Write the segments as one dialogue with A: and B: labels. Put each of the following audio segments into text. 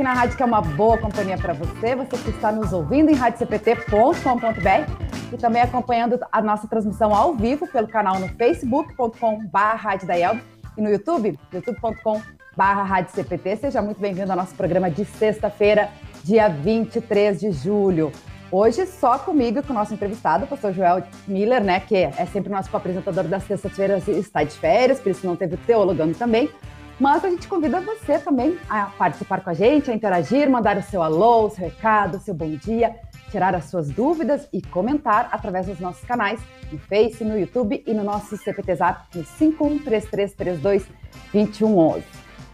A: aqui na rádio que é uma boa companhia para você, você que está nos ouvindo em radiocpt.com.br e também acompanhando a nossa transmissão ao vivo pelo canal no facebook.com.br e no YouTube, youtube.com.br Seja muito bem-vindo ao nosso programa de sexta-feira, dia 23 de julho. Hoje só comigo e com o nosso entrevistado, o pastor Joel Miller, né, que é sempre nosso apresentador das sextas-feiras e está de férias, por isso não teve teologando também. Mas a gente convida você também a participar com a gente, a interagir, mandar o seu alô, o seu recado, o seu bom dia, tirar as suas dúvidas e comentar através dos nossos canais no Face, no YouTube e no nosso CPT Zap no 5133322111.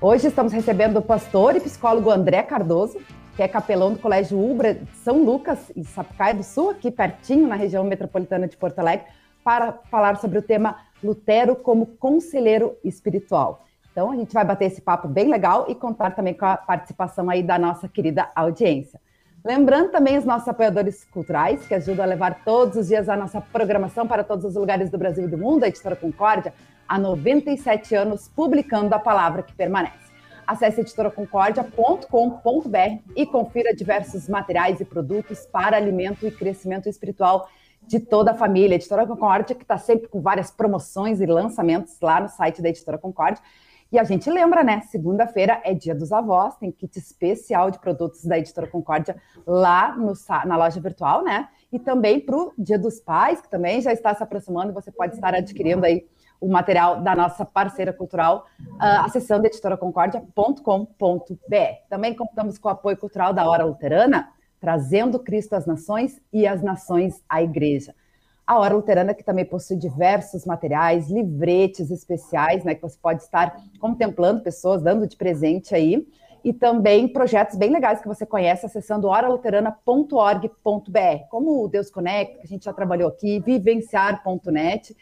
A: Hoje estamos recebendo o pastor e psicólogo André Cardoso, que é capelão do Colégio Ubra de São Lucas, em Sapucaia do Sul, aqui pertinho, na região metropolitana de Porto Alegre, para falar sobre o tema Lutero como conselheiro espiritual. Então, a gente vai bater esse papo bem legal e contar também com a participação aí da nossa querida audiência. Lembrando também os nossos apoiadores culturais, que ajudam a levar todos os dias a nossa programação para todos os lugares do Brasil e do mundo, a Editora Concórdia, há 97 anos, publicando a palavra que permanece. Acesse editoraconcordia.com.br e confira diversos materiais e produtos para alimento e crescimento espiritual de toda a família. Editora Concórdia, que está sempre com várias promoções e lançamentos lá no site da Editora Concórdia. E a gente lembra, né? Segunda-feira é dia dos avós, tem kit especial de produtos da Editora Concórdia lá no, na loja virtual, né? E também para o Dia dos Pais, que também já está se aproximando, você pode estar adquirindo aí o material da nossa parceira cultural, uh, acessando editoraconcordia.com.br. Também contamos com o apoio cultural da Hora Luterana, trazendo Cristo às nações e as nações à igreja. A Hora Luterana, que também possui diversos materiais, livretes especiais, né, que você pode estar contemplando pessoas, dando de presente aí, e também projetos bem legais que você conhece acessando oraluterana.org.br, como o Deus Conecta, que a gente já trabalhou aqui, vivenciar.net,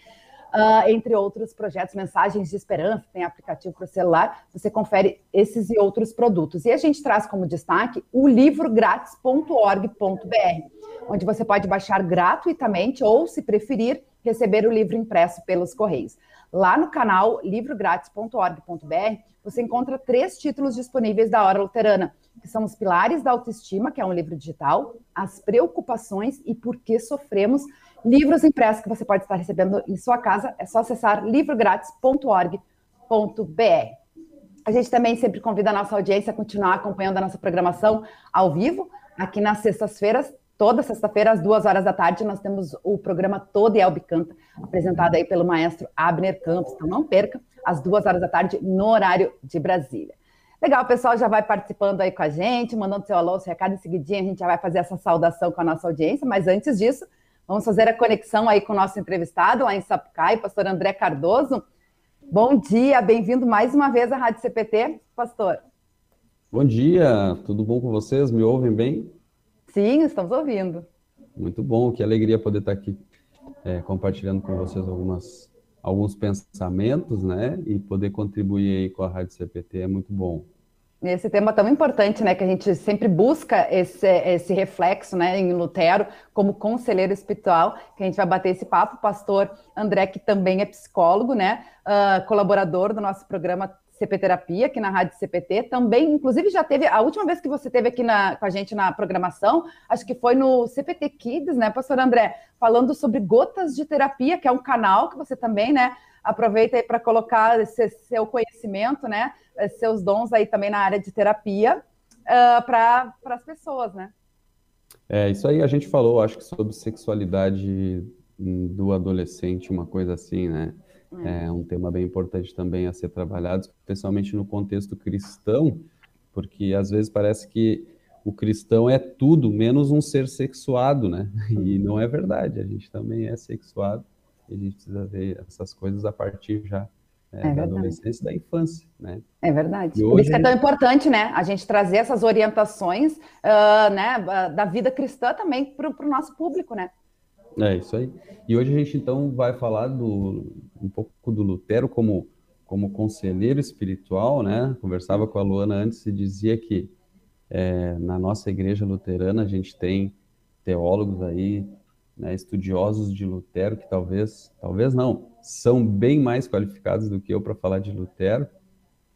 A: uh, entre outros projetos, mensagens de esperança, tem aplicativo para o celular, você confere esses e outros produtos. E a gente traz como destaque o livrográtis.org.br, onde você pode baixar gratuitamente ou, se preferir, receber o livro impresso pelos Correios. Lá no canal livrográtis.org.br, você encontra três títulos disponíveis da Hora Luterana, que são Os Pilares da Autoestima, que é um livro digital, As Preocupações e Por que Sofremos, livros impressos que você pode estar recebendo em sua casa, é só acessar livrográtis.org.br. A gente também sempre convida a nossa audiência a continuar acompanhando a nossa programação ao vivo, aqui nas sextas-feiras, toda sexta-feira, às duas horas da tarde, nós temos o programa Todo Elbe Canta, apresentado aí pelo maestro Abner Campos. Então não perca, às duas horas da tarde, no horário de Brasília. Legal, o pessoal já vai participando aí com a gente, mandando seu alô, seu recado, em seguidinha a gente já vai fazer essa saudação com a nossa audiência, mas antes disso, Vamos fazer a conexão aí com o nosso entrevistado lá em Sapucaí, pastor André Cardoso. Bom dia, bem-vindo mais uma vez à Rádio CPT, pastor.
B: Bom dia, tudo bom com vocês? Me ouvem bem?
A: Sim, estamos ouvindo.
B: Muito bom, que alegria poder estar aqui é, compartilhando com vocês algumas, alguns pensamentos, né? E poder contribuir aí com a Rádio CPT é muito bom
A: esse tema tão importante, né, que a gente sempre busca esse, esse reflexo, né, em Lutero, como conselheiro espiritual, que a gente vai bater esse papo, o pastor André, que também é psicólogo, né, uh, colaborador do nosso programa CP Terapia, aqui na Rádio CPT, também, inclusive já teve, a última vez que você teve aqui na, com a gente na programação, acho que foi no CPT Kids, né, pastor André, falando sobre gotas de terapia, que é um canal que você também, né, aproveita aí para colocar esse seu conhecimento, né, seus dons aí também na área de terapia uh, para as pessoas, né?
B: É, isso aí a gente falou, acho que sobre sexualidade do adolescente, uma coisa assim, né? É. é um tema bem importante também a ser trabalhado, especialmente no contexto cristão, porque às vezes parece que o cristão é tudo menos um ser sexuado, né? E não é verdade, a gente também é sexuado e a gente precisa ver essas coisas a partir já é, é da adolescência e da infância, né?
A: É verdade. Por isso que é tão importante, né? A gente trazer essas orientações, uh, né, da vida cristã também para o nosso público, né?
B: É isso aí. E hoje a gente então vai falar do um pouco do Lutero como como conselheiro espiritual, né? Conversava com a Luana antes e dizia que é, na nossa igreja luterana a gente tem teólogos aí, né, estudiosos de Lutero que talvez, talvez não, são bem mais qualificados do que eu para falar de Lutero.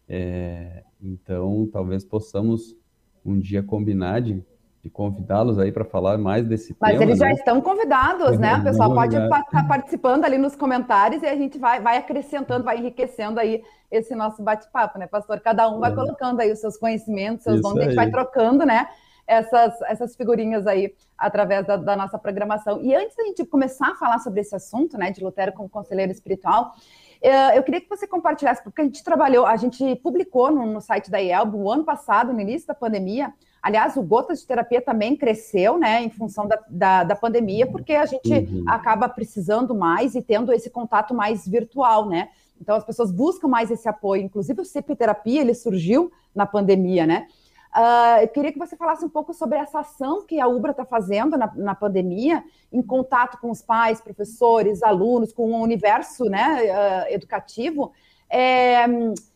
B: É, então, talvez possamos um dia combinar de, de convidá-los aí para falar mais desse
A: Mas
B: tema.
A: Mas eles
B: né?
A: já estão convidados, né? O pessoal pode estar tá participando ali nos comentários e a gente vai, vai acrescentando, vai enriquecendo aí esse nosso bate-papo, né, pastor? Cada um vai é. colocando aí os seus conhecimentos, seus dons, a gente vai trocando, né? Essas, essas figurinhas aí através da, da, nossa programação. E antes da gente começar a falar sobre esse assunto, né, de Lutero como conselheiro espiritual, eu queria que você compartilhasse, porque a gente trabalhou, a gente publicou no, no site da IELB o ano passado, no início da pandemia. Aliás, o Gotas de Terapia também cresceu, né, em função da, da, da pandemia, porque a gente uhum. acaba precisando mais e tendo esse contato mais virtual, né? Então, as pessoas buscam mais esse apoio. Inclusive, o CP Terapia, ele surgiu na pandemia, né? Uh, eu queria que você falasse um pouco sobre essa ação que a UBRA está fazendo na, na, pandemia, em contato com os pais, professores, alunos, com o universo né, uh, educativo. É,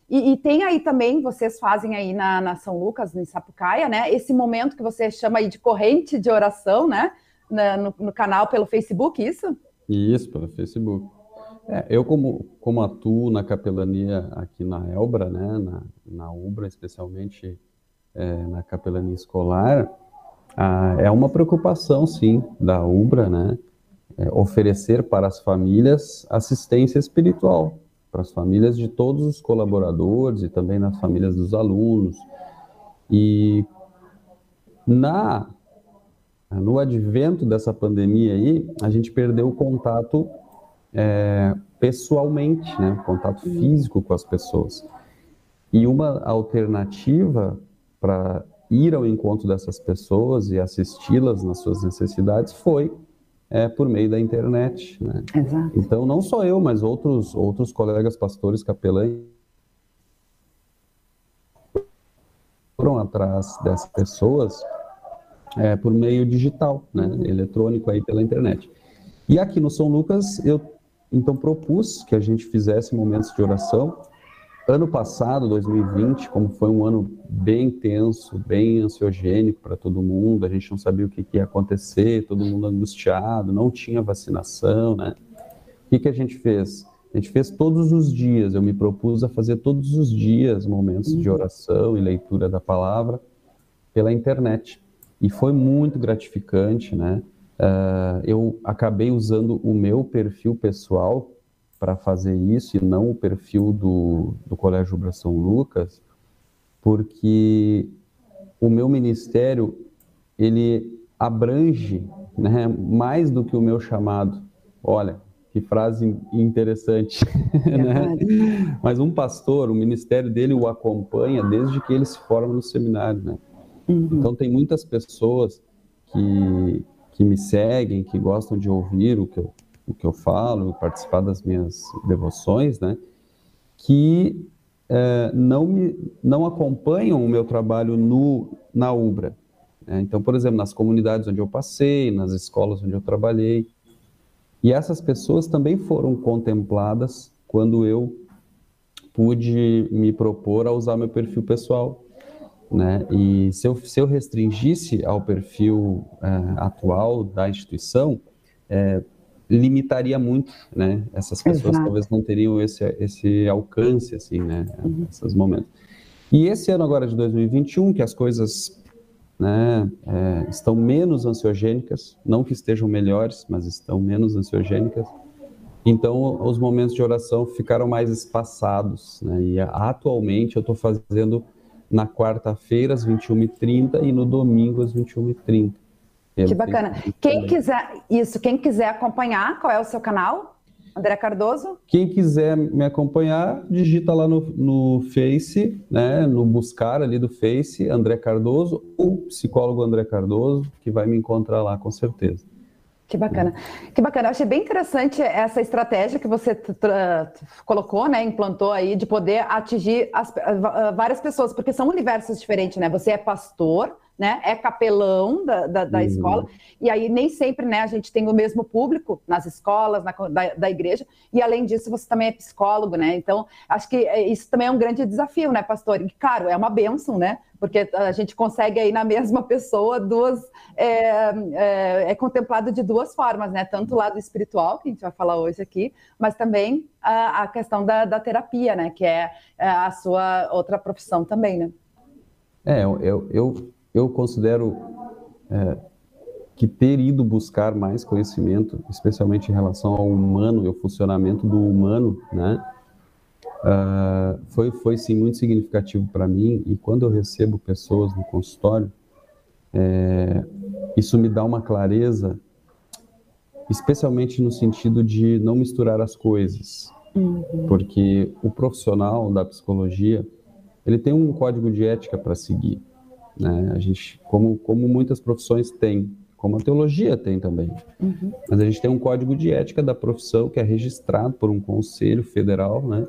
A: e, e, tem aí também, vocês fazem aí na, na, São Lucas, em Sapucaia, né? Esse momento que você chama aí de corrente de oração, né? Na, no, no, canal pelo Facebook, isso?
B: Isso, pelo Facebook. É, eu, como, como atuo na capelania aqui na Elbra, né? Na, na UBRA, especialmente é, na capelania escolar, é uma preocupação, sim, da UBRA, né? É, oferecer para as famílias assistência espiritual, para as famílias de todos os colaboradores e também nas famílias dos alunos. E na no advento dessa pandemia aí, a gente perdeu o contato é, pessoalmente, né, contato físico com as pessoas. E uma alternativa para ir ao encontro dessas pessoas e assisti-las nas suas necessidades foi é, por meio da internet. Né? Exato. Então, não só eu, mas outros, outros colegas pastores capelães foram atrás dessas pessoas é, por meio digital, né? eletrônico aí pela internet. E aqui no São Lucas, eu então propus que a gente fizesse momentos de oração Ano passado, 2020, como foi um ano bem tenso, bem ansiogênico para todo mundo, a gente não sabia o que, que, ia acontecer, todo mundo angustiado, não tinha vacinação, né? O que, que a gente fez? A gente fez todos os dias, eu me propus a fazer todos os dias momentos uhum. de oração e leitura da palavra pela internet. E foi muito gratificante, né? Uh, eu acabei usando o meu perfil pessoal para fazer isso e não o perfil do, do Colégio Ubra São Lucas, porque o meu ministério ele abrange né, mais do que o meu chamado. Olha, que frase interessante. né? Mas um pastor, o ministério dele o acompanha desde que ele se forma no seminário. Né? Uhum. Então, tem muitas pessoas que, que me seguem, que gostam de ouvir o que eu, o que eu falo, participar das minhas devoções, né? Que é, não, me, não acompanham o meu trabalho no, na Ubra. Né? Então, por exemplo, nas comunidades onde eu passei, nas escolas onde eu trabalhei. E essas pessoas também foram contempladas quando eu pude me propor a usar meu perfil pessoal. Né? E se eu, se eu restringisse ao perfil é, atual da instituição, é, limitaria muito, né? Essas pessoas Exato. talvez não teriam esse, esse alcance, assim, né? Uhum. Esses momentos. E esse ano agora de 2021, que as coisas né, é, estão menos ansiogênicas, não que estejam melhores, mas estão menos ansiogênicas, então os momentos de oração ficaram mais espaçados, né? E atualmente eu estou fazendo na quarta-feira às 21h30 e no domingo às 21h30.
A: Que bacana. Quem quiser, isso, quem quiser acompanhar, qual é o seu canal? André Cardoso?
B: Quem quiser me acompanhar, digita lá no, no Face, né, no buscar ali do Face, André Cardoso, ou psicólogo André Cardoso, que vai me encontrar lá com certeza.
A: Que bacana. Que bacana. Eu achei bem interessante essa estratégia que você colocou, né, implantou aí, de poder atingir as, várias pessoas, porque são universos diferentes, né? Você é pastor, né? É capelão da, da, da uhum. escola, e aí nem sempre né, a gente tem o mesmo público nas escolas, na, da, da igreja, e além disso, você também é psicólogo, né? Então, acho que é, isso também é um grande desafio, né, pastor? E, claro, é uma benção, né? Porque a gente consegue aí na mesma pessoa duas. É, é, é contemplado de duas formas, né? Tanto o lado espiritual, que a gente vai falar hoje aqui, mas também a, a questão da, da terapia, né? Que é, é a sua outra profissão também, né?
B: É, eu, eu eu considero é, que ter ido buscar mais conhecimento, especialmente em relação ao humano e ao funcionamento do humano, né, uh, foi, foi sim muito significativo para mim. E quando eu recebo pessoas no consultório, é, isso me dá uma clareza, especialmente no sentido de não misturar as coisas, uhum. porque o profissional da psicologia ele tem um código de ética para seguir. Né? A gente, como, como muitas profissões têm, como a teologia tem também. Uhum. Mas a gente tem um código de ética da profissão que é registrado por um conselho federal, né?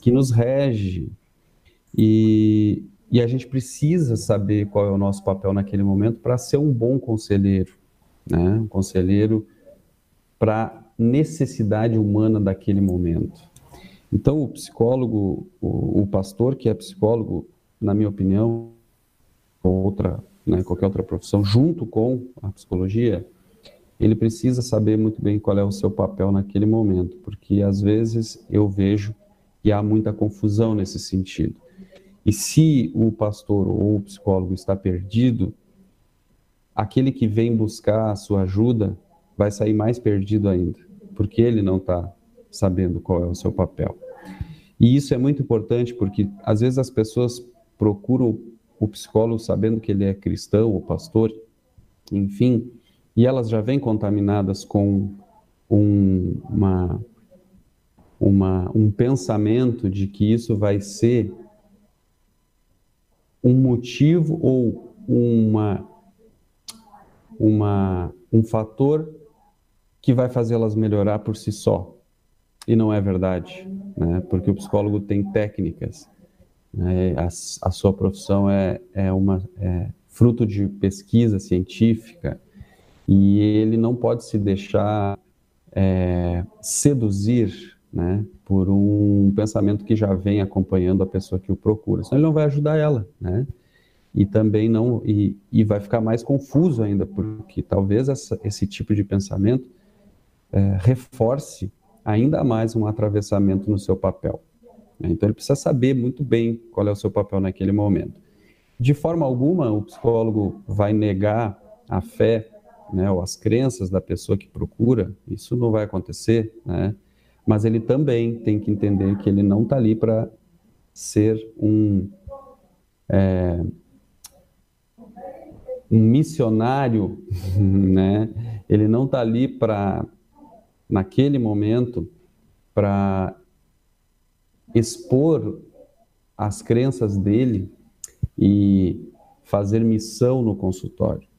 B: Que nos rege. E, e a gente precisa saber qual é o nosso papel naquele momento para ser um bom conselheiro, né? Um conselheiro para necessidade humana daquele momento. Então, o psicólogo, o, o pastor que é psicólogo, na minha opinião, outra, né, qualquer outra profissão, junto com a psicologia, ele precisa saber muito bem qual é o seu papel naquele momento, porque às vezes eu vejo que há muita confusão nesse sentido. E se o pastor ou o psicólogo está perdido, aquele que vem buscar a sua ajuda vai sair mais perdido ainda, porque ele não está sabendo qual é o seu papel. E isso é muito importante porque às vezes as pessoas procuram o psicólogo sabendo que ele é cristão ou pastor, enfim, e elas já vêm contaminadas com um, uma, uma, um pensamento de que isso vai ser um motivo ou uma, uma, um fator que vai fazê-las melhorar por si só. E não é verdade, né? porque o psicólogo tem técnicas. Né? A, a, sua profissão é, é, uma, é fruto de pesquisa científica e ele não pode se deixar é, seduzir né, por um pensamento que já vem acompanhando a pessoa que o procura. Senão ele não vai ajudar ela, né? E também não e, e vai ficar mais confuso ainda, porque talvez essa, esse tipo de pensamento é, reforce ainda mais um atravessamento no seu papel. Então ele precisa saber muito bem qual é o seu papel naquele momento. De forma alguma, o psicólogo vai negar a fé né, ou as crenças da pessoa que procura, isso não vai acontecer, né? mas ele também tem que entender que ele não está ali para ser um, é, um missionário, né? ele não está ali para naquele momento para expor as crenças dele e fazer missão no consultório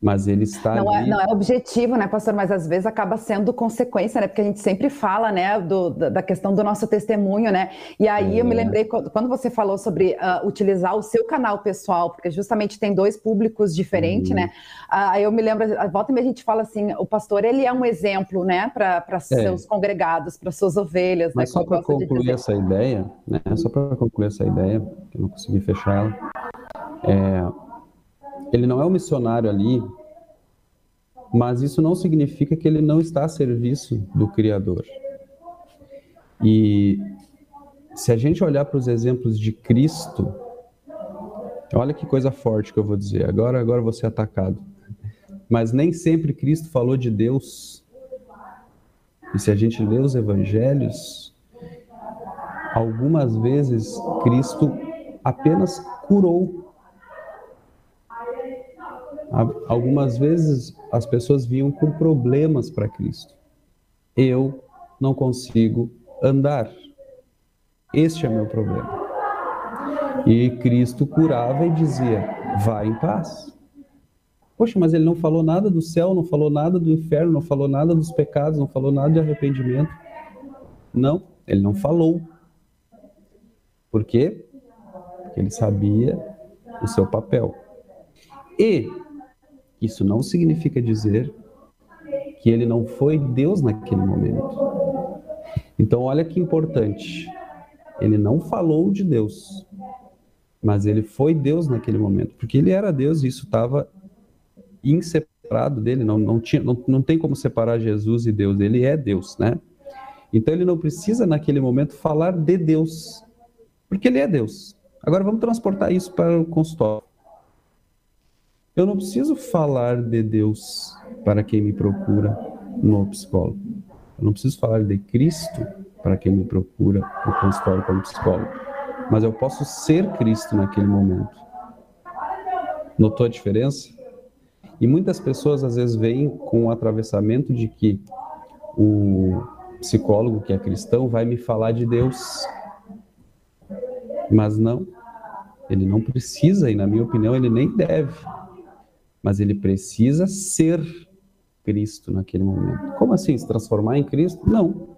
B: mas ele está
A: não
B: é, ali...
A: É, não é objetivo, né, pastor? Mas às vezes acaba sendo consequência, né? Porque a gente sempre fala, né, do, da questão do nosso testemunho, né? E aí é. eu me é. lembrei quando você falou sobre uh, utilizar o seu canal pessoal, porque justamente tem dois públicos diferentes, uhum. né? Ah, aí uh, eu me lembro, volta e meia a gente fala assim, o pastor ele é um exemplo, né, para é. seus congregados, para suas ovelhas.
B: Mas
A: né,
B: só para concluir essa ideia, né? Só para concluir essa ideia, que eu não consegui fechar ela. É, ele não é um missionário ali, mas isso não significa que ele não está a serviço do Criador. E se a gente olhar para os exemplos de Cristo, olha que coisa forte que eu vou dizer. Agora, agora vou ser atacado. Mas nem sempre Cristo falou de Deus. E se a gente lê os evangelhos, algumas vezes Cristo apenas curou Algumas vezes as pessoas vinham com problemas para Cristo. Eu não consigo andar. Este é meu problema. E Cristo curava e dizia: vá em paz. Poxa, mas ele não falou nada do céu, não falou nada do inferno, não falou nada dos pecados, não falou nada de arrependimento. Não, ele não falou. Por quê? Porque ele sabia o seu papel. E isso não significa dizer que ele não foi Deus naquele momento. Então, olha que importante. Ele não falou de Deus, mas ele foi Deus naquele momento, porque ele era Deus e isso estava inseparado dele, não, não, tinha, não, não tem como separar Jesus e Deus, ele é Deus, né? Então ele não precisa naquele momento falar de Deus, porque ele é Deus. Agora vamos transportar isso para o consultório. Eu não preciso falar de Deus para quem me procura no psicólogo. Eu não preciso falar de Cristo para quem me procura no consultório como psicólogo. Mas eu posso ser Cristo naquele momento. Notou a diferença? E muitas pessoas às vezes vêm com o atravessamento de que o psicólogo que é cristão vai me falar de Deus. Mas não. Ele não precisa, e na minha opinião, ele nem deve mas ele precisa ser Cristo naquele momento. Como assim? Se transformar em Cristo? Não.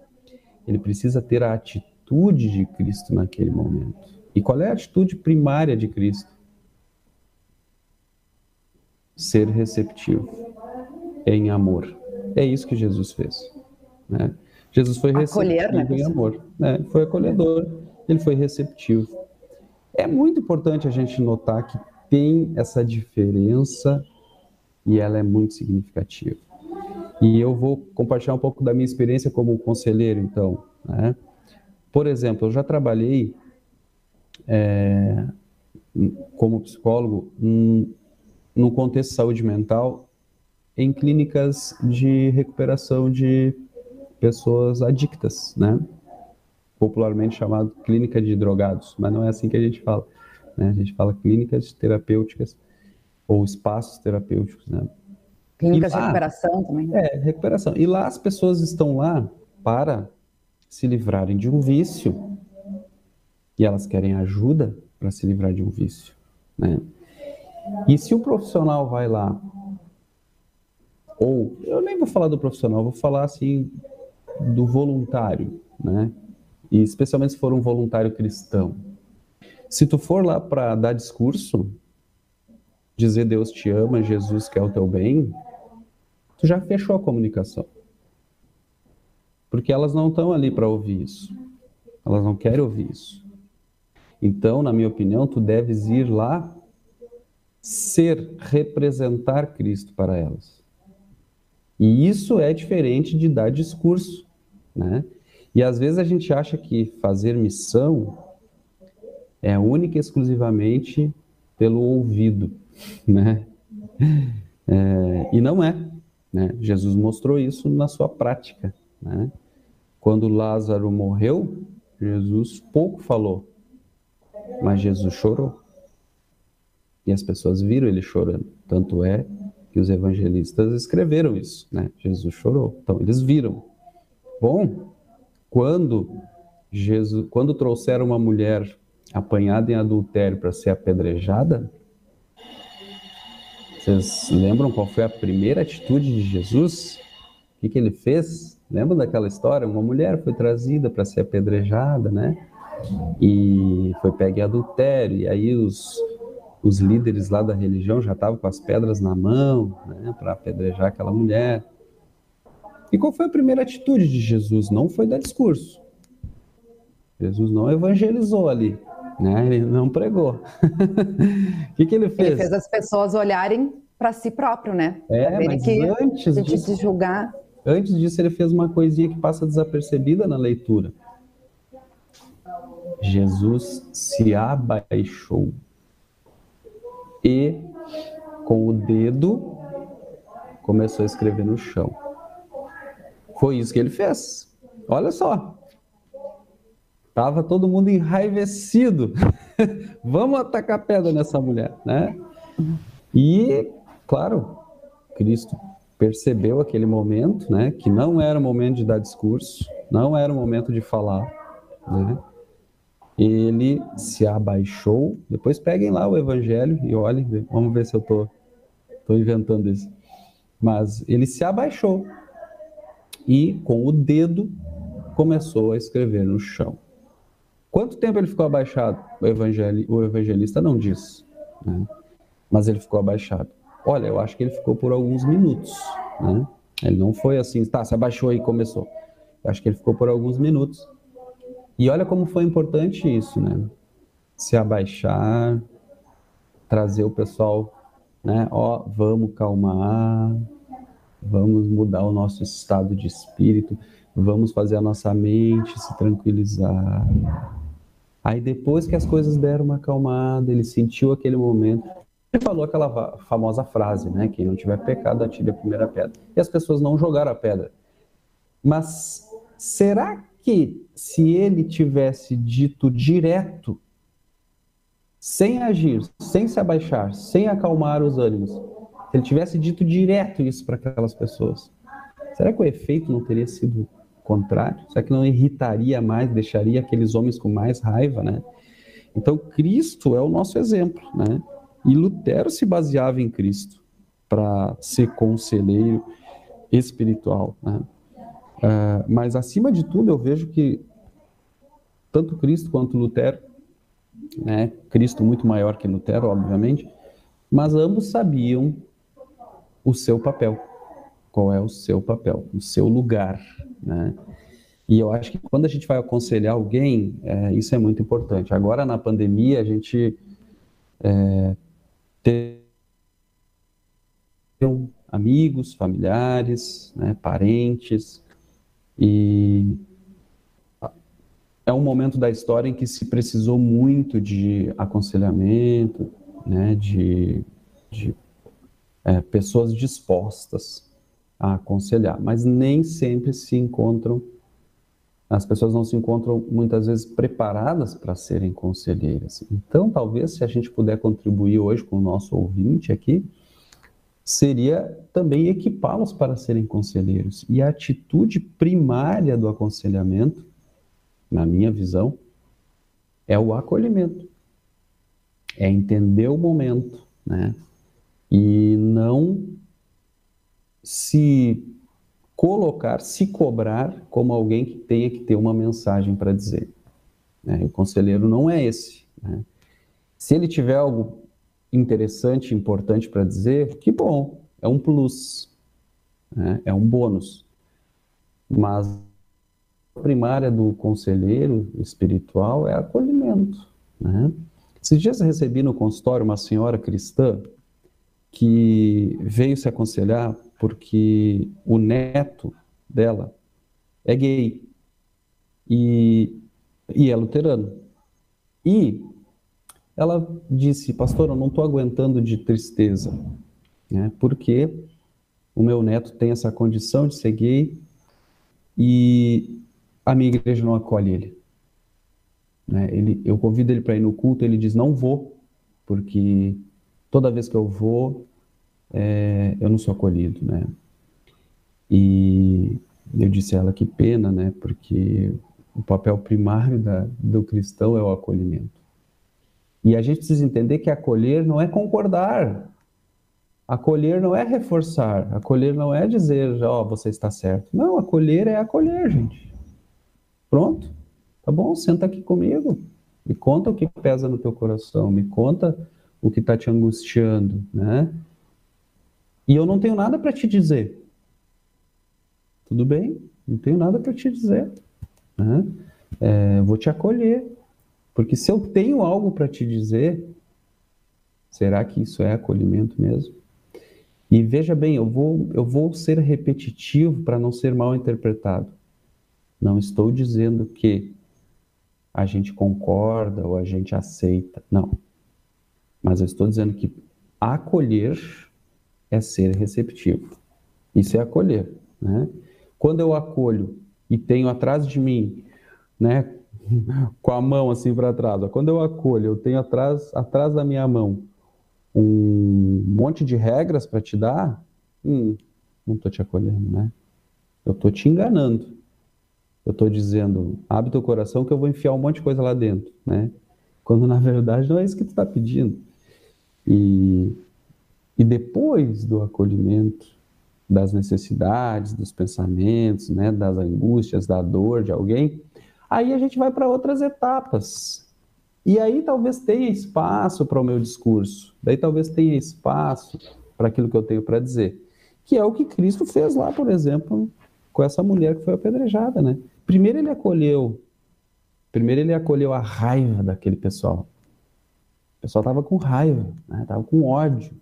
B: Ele precisa ter a atitude de Cristo naquele momento. E qual é a atitude primária de Cristo? Ser receptivo, em amor. É isso que Jesus fez. Né? Jesus foi receptivo né? em amor. Né? Foi acolhedor, ele foi receptivo. É muito importante a gente notar que tem essa diferença e ela é muito significativa. E eu vou compartilhar um pouco da minha experiência como conselheiro, então. Né? Por exemplo, eu já trabalhei é, como psicólogo no contexto de saúde mental em clínicas de recuperação de pessoas adictas, né? popularmente chamado clínica de drogados, mas não é assim que a gente fala. Né? A gente fala clínicas terapêuticas ou espaços terapêuticos, né?
A: Clínicas lá, de recuperação também.
B: É, recuperação. E lá as pessoas estão lá para se livrarem de um vício e elas querem ajuda para se livrar de um vício, né? E se o profissional vai lá, ou eu nem vou falar do profissional, vou falar assim do voluntário, né? E especialmente se for um voluntário cristão. Se tu for lá para dar discurso, dizer Deus te ama, Jesus quer o teu bem, tu já fechou a comunicação. Porque elas não estão ali para ouvir isso. Elas não querem ouvir isso. Então, na minha opinião, tu deves ir lá ser, representar Cristo para elas. E isso é diferente de dar discurso, né? E às vezes a gente acha que fazer missão é única e exclusivamente pelo ouvido né? É, e não é. Né? Jesus mostrou isso na sua prática. Né? Quando Lázaro morreu, Jesus pouco falou, mas Jesus chorou. E as pessoas viram ele chorando. Tanto é que os evangelistas escreveram isso, né? Jesus chorou. Então eles viram. Bom, quando Jesus, quando trouxeram uma mulher apanhada em adultério para ser apedrejada, vocês lembram qual foi a primeira atitude de Jesus? O que, que ele fez? Lembram daquela história? Uma mulher foi trazida para ser apedrejada, né? E foi pega em adultério. E aí os, os líderes lá da religião já estavam com as pedras na mão, né? Para apedrejar aquela mulher. E qual foi a primeira atitude de Jesus? Não foi dar discurso. Jesus não evangelizou ali. Né? Ele não pregou. O que, que ele fez?
A: Ele fez as pessoas olharem para si próprio, né?
B: É, mas antes
A: disso, de julgar.
B: Antes disso, ele fez uma coisinha que passa desapercebida na leitura. Jesus se abaixou e, com o dedo, começou a escrever no chão. Foi isso que ele fez. Olha só, Tava todo mundo enraivecido. Vamos atacar pedra nessa mulher, né? E, claro, Cristo percebeu aquele momento, né? Que não era o momento de dar discurso, não era o momento de falar, né? Ele se abaixou. Depois peguem lá o Evangelho e olhem, vamos ver se eu tô, tô inventando isso. Mas ele se abaixou e com o dedo começou a escrever no chão. Quanto tempo ele ficou abaixado? O, evangel... o evangelista não diz, né? mas ele ficou abaixado. Olha, eu acho que ele ficou por alguns minutos. Né? Ele não foi assim, tá, se abaixou e começou. Eu acho que ele ficou por alguns minutos. E olha como foi importante isso, né? Se abaixar, trazer o pessoal, né? Ó, vamos calmar, vamos mudar o nosso estado de espírito, vamos fazer a nossa mente se tranquilizar. Aí depois que as coisas deram uma acalmada, ele sentiu aquele momento, falou aquela famosa frase, né? Quem não tiver pecado, atire a primeira pedra. E as pessoas não jogaram a pedra. Mas será que se ele tivesse dito direto, sem agir, sem se abaixar, sem acalmar os ânimos, se ele tivesse dito direto isso para aquelas pessoas, será que o efeito não teria sido contrário? Será que não irritaria mais, deixaria aqueles homens com mais raiva, né? Então, Cristo é o nosso exemplo, né? E Lutero se baseava em Cristo para ser conselheiro espiritual. Né? Uh, mas, acima de tudo, eu vejo que tanto Cristo quanto Lutero, né, Cristo muito maior que Lutero, obviamente, mas ambos sabiam o seu papel. Qual é o seu papel, o seu lugar. Né? E eu acho que quando a gente vai aconselhar alguém, é, isso é muito importante. Agora, na pandemia, a gente é, amigos, familiares, né, parentes, e é um momento da história em que se precisou muito de aconselhamento, né, de, de é, pessoas dispostas a aconselhar, mas nem sempre se encontram as pessoas não se encontram muitas vezes preparadas para serem conselheiras. Então, talvez se a gente puder contribuir hoje com o nosso ouvinte aqui, seria também equipá-los para serem conselheiros. E a atitude primária do aconselhamento, na minha visão, é o acolhimento. É entender o momento, né? E não se colocar, se cobrar como alguém que tenha que ter uma mensagem para dizer. Né? O conselheiro não é esse. Né? Se ele tiver algo interessante, importante para dizer, que bom, é um plus, né? é um bônus. Mas a primária do conselheiro espiritual é acolhimento. Né? Esses dias eu recebi no consultório uma senhora cristã que veio se aconselhar porque o neto dela é gay e, e é luterano. E ela disse, pastor, eu não estou aguentando de tristeza, né, porque o meu neto tem essa condição de ser gay e a minha igreja não acolhe ele. Né, ele eu convido ele para ir no culto, ele diz, não vou, porque toda vez que eu vou, é, eu não sou acolhido, né? E eu disse a ela que pena, né? Porque o papel primário da, do cristão é o acolhimento. E a gente precisa entender que acolher não é concordar. Acolher não é reforçar. Acolher não é dizer, ó, oh, você está certo. Não, acolher é acolher, gente. Pronto. Tá bom, senta aqui comigo. Me conta o que pesa no teu coração. Me conta o que está te angustiando, né? E eu não tenho nada para te dizer. Tudo bem? Não tenho nada para te dizer. Né? É, vou te acolher. Porque se eu tenho algo para te dizer, será que isso é acolhimento mesmo? E veja bem, eu vou, eu vou ser repetitivo para não ser mal interpretado. Não estou dizendo que a gente concorda ou a gente aceita. Não. Mas eu estou dizendo que acolher é ser receptivo. Isso é acolher, né? Quando eu acolho e tenho atrás de mim, né, com a mão assim para trás, quando eu acolho, eu tenho atrás, atrás da minha mão um monte de regras para te dar, hum, não estou te acolhendo, né? Eu estou te enganando. Eu estou dizendo, abre teu coração que eu vou enfiar um monte de coisa lá dentro, né? Quando na verdade não é isso que tu está pedindo. E e depois do acolhimento das necessidades, dos pensamentos, né, das angústias, da dor de alguém, aí a gente vai para outras etapas. E aí talvez tenha espaço para o meu discurso, daí talvez tenha espaço para aquilo que eu tenho para dizer, que é o que Cristo fez lá, por exemplo, com essa mulher que foi apedrejada, né? Primeiro ele acolheu, primeiro ele acolheu a raiva daquele pessoal. O pessoal estava com raiva, estava né? com ódio.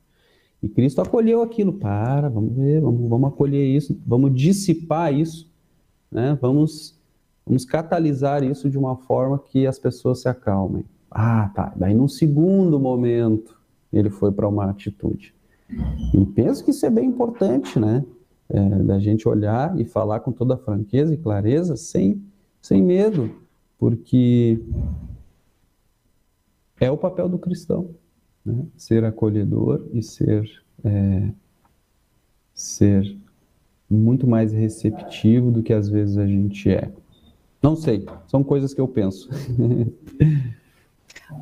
B: E Cristo acolheu aquilo. Para, vamos ver, vamos, vamos acolher isso, vamos dissipar isso, né? vamos, vamos catalisar isso de uma forma que as pessoas se acalmem. Ah, tá. Daí, num segundo momento, ele foi para uma atitude. E penso que isso é bem importante, né? É, da gente olhar e falar com toda franqueza e clareza, sem, sem medo, porque é o papel do cristão, né? ser acolhedor e ser, é, ser muito mais receptivo do que às vezes a gente é. Não sei, são coisas que eu penso.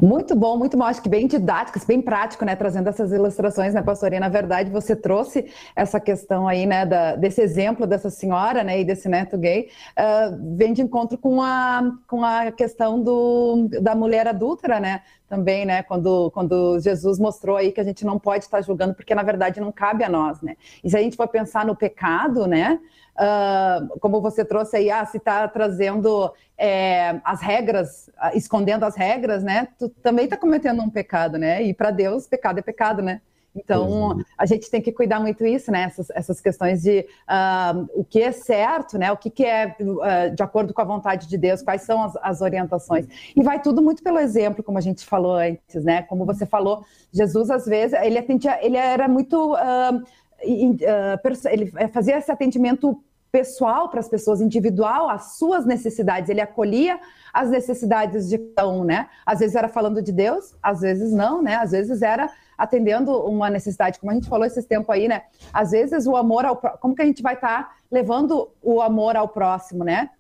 A: Muito bom, muito bom. Acho que bem didático, bem prático, né? Trazendo essas ilustrações, né, pastorinha? Na verdade, você trouxe essa questão aí, né, da, desse exemplo dessa senhora, né, e desse neto gay, uh, vem de encontro com a, com a questão do, da mulher adúltera, né? Também, né? Quando, quando Jesus mostrou aí que a gente não pode estar julgando, porque na verdade não cabe a nós, né? E se a gente for pensar no pecado, né? Uh, como você trouxe aí, ah, se está trazendo é, as regras, uh, escondendo as regras, né? Tu também está cometendo um pecado, né? E para Deus, pecado é pecado, né? Então, é. a gente tem que cuidar muito isso, né? Essas, essas questões de uh, o que é certo, né? O que, que é uh, de acordo com a vontade de Deus, quais são as, as, orientações. E vai tudo muito pelo exemplo, como a gente falou antes, né? Como você falou, Jesus, às vezes, ele atendia, ele era muito. Uh, ele fazia esse atendimento pessoal para as pessoas, individual, as suas necessidades. Ele acolhia as necessidades de cada um, né? Às vezes era falando de Deus, às vezes não, né? Às vezes era atendendo uma necessidade, como a gente falou esses tempos aí, né? Às vezes o amor ao como que a gente vai estar tá levando o amor ao próximo, né?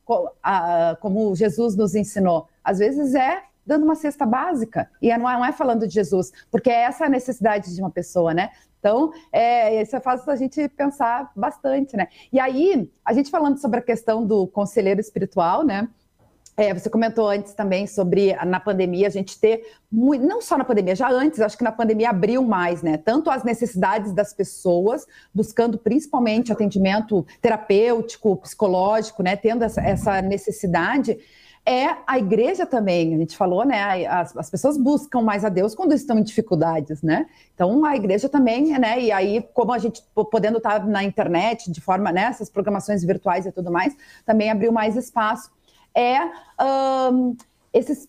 A: Como Jesus nos ensinou. Às vezes é dando uma cesta básica. E é, não é, falando de Jesus, porque é essa a necessidade de uma pessoa, né? Então, é, isso faz a gente pensar bastante, né? E aí, a gente falando sobre a questão do conselheiro espiritual, né? É, você comentou antes também sobre na pandemia a gente ter muito, não só na pandemia, já antes, acho que na pandemia abriu mais, né? Tanto as necessidades das pessoas, buscando principalmente atendimento terapêutico, psicológico, né? Tendo essa, essa necessidade é a igreja também, a gente falou, né? As, as, pessoas buscam mais a Deus quando estão em dificuldades, né? Então a igreja também, né? E aí, como a gente podendo estar na internet de forma, né? Essas programações virtuais e tudo mais, também abriu mais espaço. É um, esses.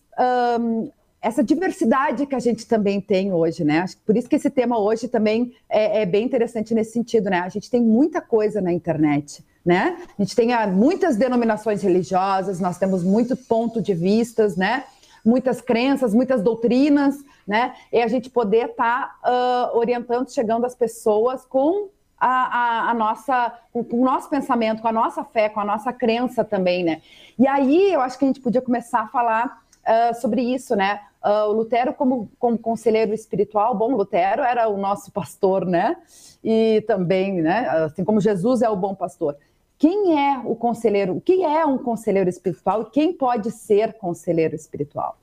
A: Um, essa diversidade que a gente também tem hoje, né? Por isso que esse tema hoje também é, é bem interessante nesse sentido, né? A gente tem muita coisa na internet né? A gente tem ah, muitas denominações religiosas, nós temos muito ponto de vistas, né? Muitas crenças, muitas doutrinas, né? E a gente poder estar tá, uh, orientando, chegando às pessoas com a, a, a, nossa, com, o nosso pensamento, com a nossa fé, com a nossa crença também, né? E aí eu acho que a gente podia começar a falar uh, sobre isso, né? Uh, o Lutero, como, como conselheiro espiritual, bom, Lutero era o nosso pastor, né? E também, né? Assim como Jesus é o bom pastor. Quem é o conselheiro? O que é um conselheiro espiritual e quem pode ser conselheiro espiritual?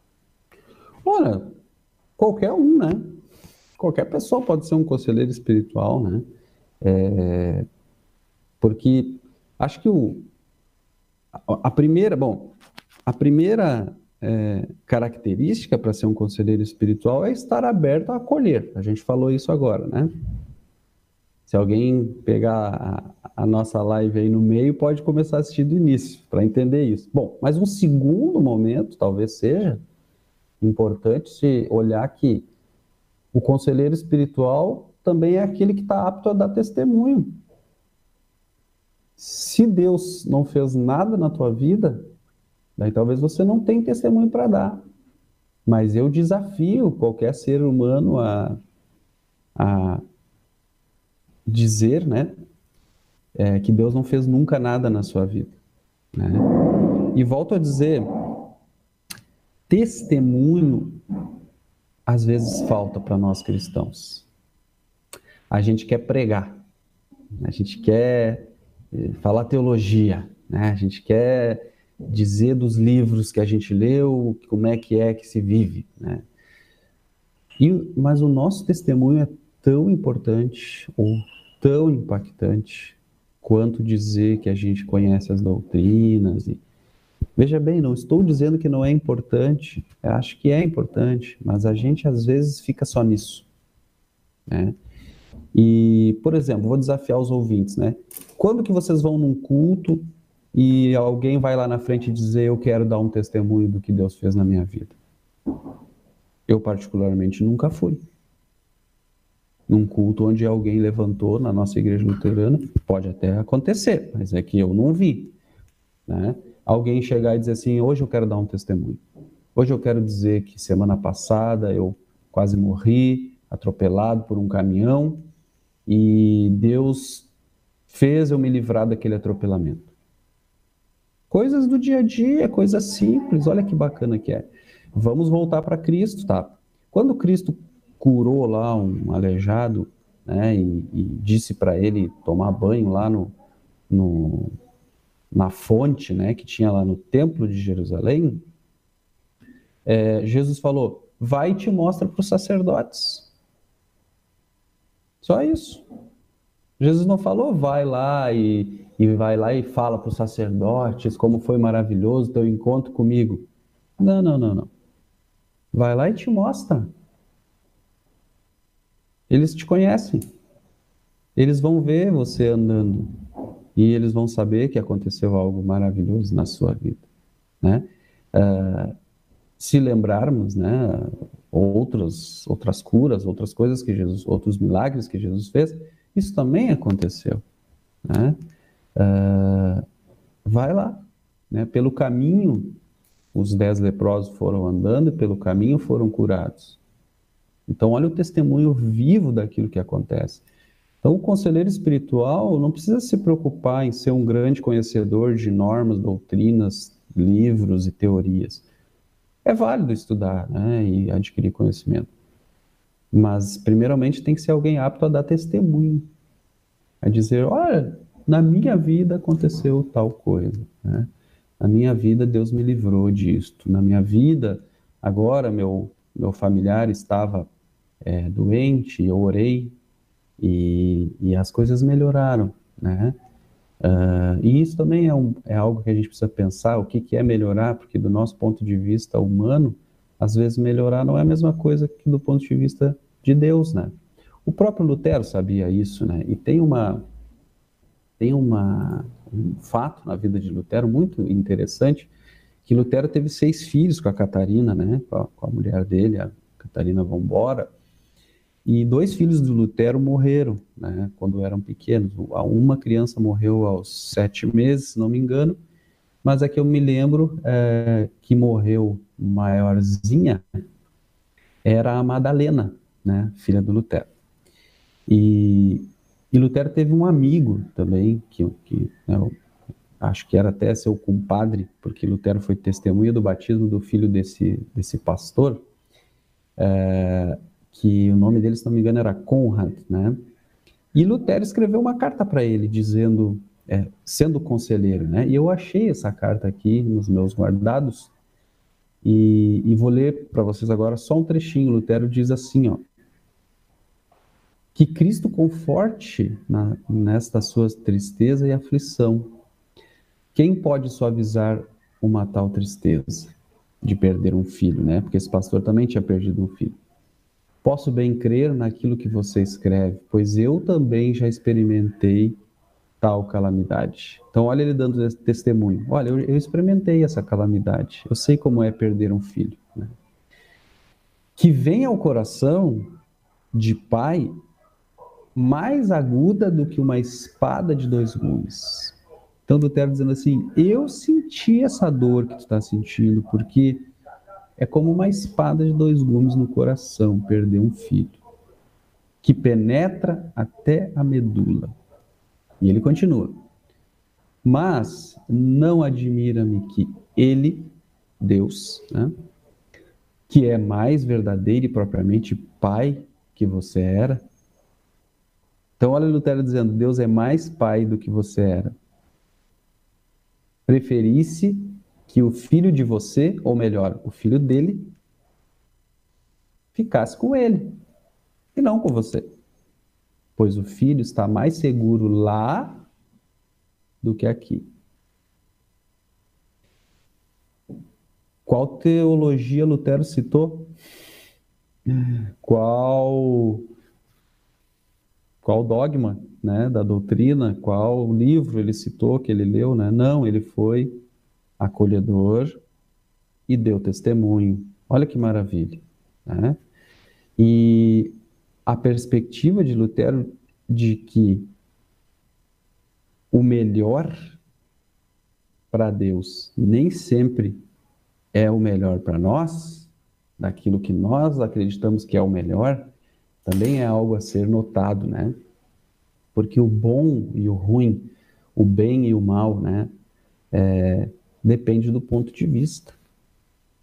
B: Olha, qualquer um, né? Qualquer pessoa pode ser um conselheiro espiritual, né? É, porque acho que o, a, a primeira, bom, a primeira é, característica para ser um conselheiro espiritual é estar aberto a acolher. A gente falou isso agora, né? Se alguém pegar a, nossa live aí no meio, pode começar a assistir do início, para entender isso. Bom, mas um segundo momento, talvez seja importante se olhar que o conselheiro espiritual também é aquele que está apto a dar testemunho. Se Deus não fez nada na tua vida, daí talvez você não tenha testemunho para dar. Mas eu desafio qualquer ser humano a, a dizer, né, é, que Deus não fez nunca nada na sua vida. Né? E volto a dizer, testemunho às vezes falta para nós cristãos. A gente quer pregar, a gente quer eh, falar teologia, né? a gente quer dizer dos livros que a gente leu, como é que é que se vive. Né? E, mas o nosso testemunho é tão importante, ou tão impactante quanto dizer que a gente conhece as doutrinas. E... Veja bem, não estou dizendo que não é importante, acho que é importante, mas a gente às vezes fica só nisso. Né? E, por exemplo, vou desafiar os ouvintes, né? Quando que vocês vão num culto e alguém vai lá na frente dizer eu quero dar um testemunho do que Deus fez na minha vida? Eu particularmente nunca fui. Num culto onde alguém levantou na nossa igreja luterana, pode até acontecer, mas é que eu não vi. Né? Alguém chegar e dizer assim: hoje eu quero dar um testemunho. Hoje eu quero dizer que semana passada eu quase morri, atropelado por um caminhão, e Deus fez eu me livrar daquele atropelamento. Coisas do dia a dia, coisas simples, olha que bacana que é. Vamos voltar para Cristo, tá? Quando Cristo curou lá um aleijado, né, e, e disse para ele tomar banho lá no, no, na fonte, né, que tinha lá no templo de Jerusalém, é, Jesus falou: vai e te mostra para os sacerdotes. Só isso. Jesus não falou, vai lá e, e vai lá e fala para os sacerdotes como foi maravilhoso teu encontro comigo. Não, não, não, não. Vai lá e te mostra. Eles te conhecem. Eles vão ver você andando e eles vão saber que aconteceu algo maravilhoso na sua vida, né? Uh, se lembrarmos, né, outras outras curas, outras coisas que Jesus, outros milagres que Jesus fez, isso também aconteceu, né? Uh, vai lá, né? Pelo caminho, os dez leprosos foram andando e pelo caminho foram curados. Então, olha o testemunho vivo daquilo que acontece. Então, o conselheiro espiritual não precisa se preocupar em ser um grande conhecedor de normas, doutrinas, livros e teorias. É válido estudar né, e adquirir conhecimento. Mas, primeiramente, tem que ser alguém apto a dar testemunho, a dizer: olha, na minha vida aconteceu tal coisa. Né? Na minha vida, Deus me livrou disto. Na minha vida, agora, meu, meu familiar estava é, doente, eu orei e, e as coisas melhoraram, né? Uh, e isso também é, um, é, algo que a gente precisa pensar, o que, que é melhorar, porque do nosso ponto de vista humano, às vezes melhorar não é a mesma coisa que do ponto de vista de Deus, né? O próprio Lutero sabia isso, né? E tem uma tem uma, um fato na vida de Lutero muito interessante, que Lutero teve seis filhos com a Catarina, né? Com a, com a mulher dele, a Catarina Vambora, e dois filhos do Lutero morreram, né, quando eram pequenos. Uma criança morreu aos sete meses, se não me engano, mas é que eu me lembro é, que morreu maiorzinha era a Madalena, né, filha do Lutero. E, e Lutero teve um amigo também, que, que né, acho que era até seu compadre, porque Lutero foi testemunha do batismo do filho desse, desse pastor. É, que o nome dele, se não me engano, era Conrad, né? E Lutero escreveu uma carta para ele, dizendo, é, sendo conselheiro, né? E eu achei essa carta aqui nos meus guardados, e, e vou ler para vocês agora só um trechinho. Lutero diz assim, ó. Que Cristo conforte na, nesta sua tristeza e aflição. Quem pode suavizar uma tal tristeza de perder um filho, né? Porque esse pastor também tinha perdido um filho. Posso bem crer naquilo que você escreve, pois eu também já experimentei tal calamidade. Então, olha ele dando testemunho. Olha, eu, eu experimentei essa calamidade. Eu sei como é perder um filho. Né? Que vem ao coração de pai mais aguda do que uma espada de dois gumes. Então, Lutero dizendo assim: Eu senti essa dor que tu está sentindo, porque é como uma espada de dois gumes no coração perder um filho, que penetra até a medula. E ele continua. Mas não admira-me que ele, Deus, né, que é mais verdadeiro e propriamente pai que você era. Então, olha Lutero dizendo: Deus é mais pai do que você era. Preferisse que o filho de você, ou melhor, o filho dele, ficasse com ele e não com você. Pois o filho está mais seguro lá do que aqui. Qual teologia Lutero citou? Qual qual dogma, né, da doutrina, qual livro ele citou que ele leu, né? Não, ele foi acolhedor e deu testemunho. Olha que maravilha. Né? E a perspectiva de Lutero de que o melhor para Deus nem sempre é o melhor para nós, daquilo que nós acreditamos que é o melhor, também é algo a ser notado, né? Porque o bom e o ruim, o bem e o mal, né? É, depende do ponto de vista.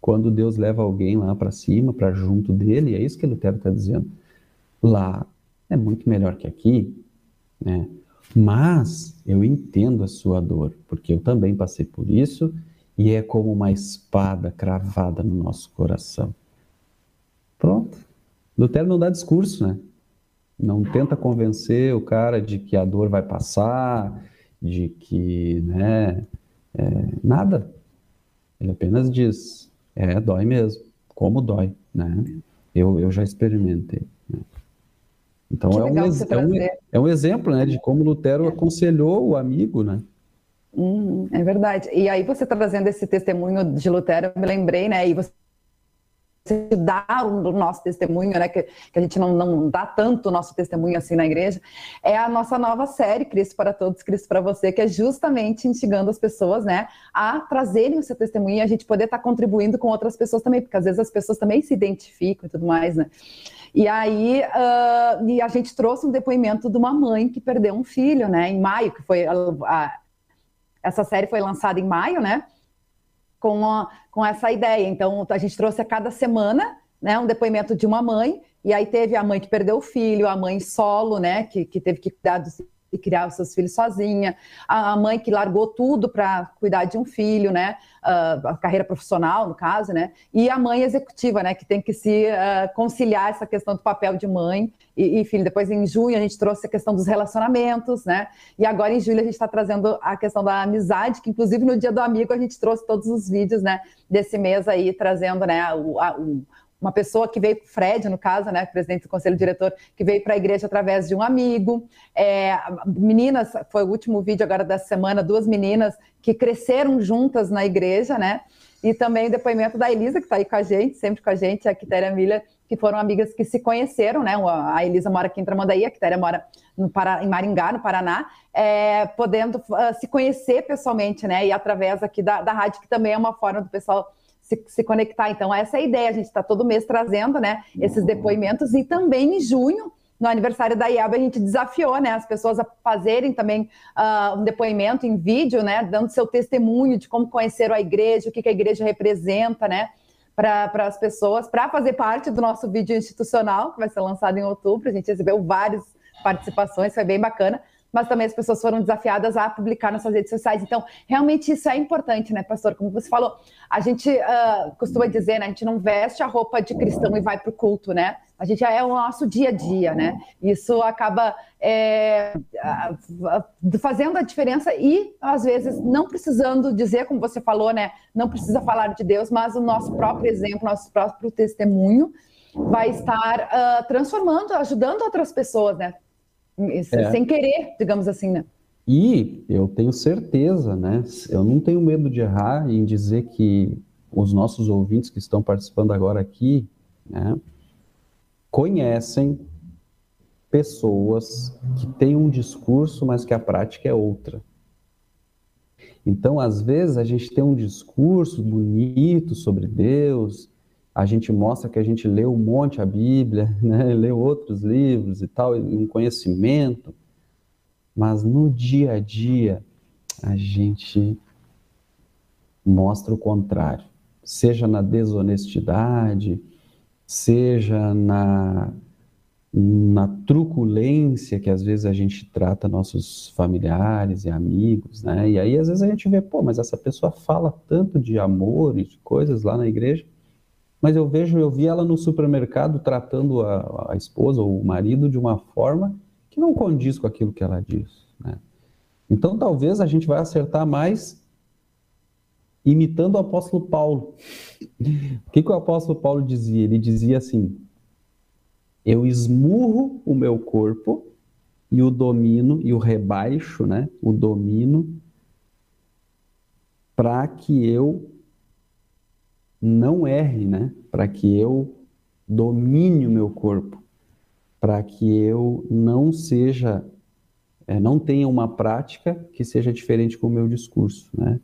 B: Quando Deus leva alguém lá para cima, para junto dele, é isso que Lutero está dizendo. Lá é muito melhor que aqui, né? Mas eu entendo a sua dor, porque eu também passei por isso e é como uma espada cravada no nosso coração. Pronto. Lutero não dá discurso, né? Não tenta convencer o cara de que a dor vai passar, de que, né, é, nada. Ele apenas diz, é, dói mesmo, como dói, né? Eu, eu já experimentei. Né? Então é um, é, um, é um, exemplo, né, de como Lutero é. aconselhou o amigo, né?
A: Hum, é verdade. E aí você trazendo esse testemunho de Lutero, eu me lembrei, né? E você dar o nosso testemunho, né, que, que, a gente não, não dá tanto o nosso testemunho assim na igreja, é a nossa nova série, Cristo para Todos, Cristo para Você, que é justamente instigando as pessoas, né, a trazerem o seu testemunho e a gente poder estar tá contribuindo com outras pessoas também, porque às vezes as pessoas também se identificam e tudo mais, né. E aí, uh, e a gente trouxe um depoimento de uma mãe que perdeu um filho, né, em maio, que foi a, a, essa série foi lançada em maio, né, com, a, com essa ideia. Então, a gente trouxe a cada semana né, um depoimento de uma mãe, e aí teve a mãe que perdeu o filho, a mãe solo, né, que, que teve que cuidar dos e criar os seus filhos sozinha, a mãe que largou tudo para cuidar de um filho, né, uh, a carreira profissional, no caso, né, e a mãe executiva, né, que tem que se uh, conciliar essa questão do papel de mãe e, e, filho. Depois, em junho, a gente trouxe a questão dos relacionamentos, né, e agora em julho a gente está trazendo a questão da amizade, que inclusive no Dia do Amigo a gente trouxe todos os vídeos, né, desse mês aí, trazendo, né, o, a, o uma pessoa que veio, Fred, no caso, né, presidente do conselho diretor, que veio para a igreja através de um amigo. É, meninas, foi o último vídeo agora da semana, duas meninas que cresceram juntas na igreja, né? E também o depoimento da Elisa, que está aí com a gente, sempre com a gente, a Quitéria Milha, que foram amigas que se conheceram, né? A Elisa mora aqui em Tramandaí, a Quitéria mora no Pará, em Maringá, no Paraná, é, podendo uh, se conhecer pessoalmente, né? E através aqui da, da rádio, que também é uma forma do pessoal se, se conectar. Então, essa é a ideia. A gente está todo mês trazendo né, esses depoimentos e também em junho no aniversário da IAB, a gente desafiou né, as pessoas a fazerem também uh, um depoimento em vídeo, né, dando seu testemunho de como conheceram a igreja, o que, que a igreja representa, né, para as pessoas, para fazer parte do nosso vídeo institucional, que vai ser lançado em outubro. A gente recebeu várias participações, foi bem bacana mas também as pessoas foram desafiadas a publicar nas suas redes sociais. Então, realmente isso é importante, né, pastor? Como você falou, a gente uh, costuma dizer, né, a gente não veste a roupa de cristão e vai para o culto, né? A gente é o nosso dia a dia, né? Isso acaba é, fazendo a diferença e, às vezes, não precisando dizer, como você falou, né? Não precisa falar de Deus, mas o nosso próprio exemplo, nosso próprio testemunho vai estar uh, transformando, ajudando outras pessoas, né? É. sem querer, digamos assim, né?
B: E eu tenho certeza, né? Eu não tenho medo de errar em dizer que os nossos ouvintes que estão participando agora aqui, né, conhecem pessoas que têm um discurso, mas que a prática é outra. Então, às vezes, a gente tem um discurso bonito sobre Deus, a gente mostra que a gente leu um monte a Bíblia, né? leu outros livros e tal, um conhecimento, mas no dia a dia a gente mostra o contrário, seja na desonestidade, seja na, na truculência que às vezes a gente trata nossos familiares e amigos, né? E aí às vezes a gente vê, pô, mas essa pessoa fala tanto de amor e de coisas lá na igreja, mas eu vejo, eu vi ela no supermercado tratando a, a esposa ou o marido de uma forma que não condiz com aquilo que ela diz. Né? Então, talvez a gente vai acertar mais imitando o apóstolo Paulo. O que, que o apóstolo Paulo dizia? Ele dizia assim: Eu esmurro o meu corpo e o domino e o rebaixo, né? O domino para que eu não erre, né? Para que eu domine o meu corpo. para que eu não seja, é, não tenha uma prática que seja diferente com o meu discurso, né?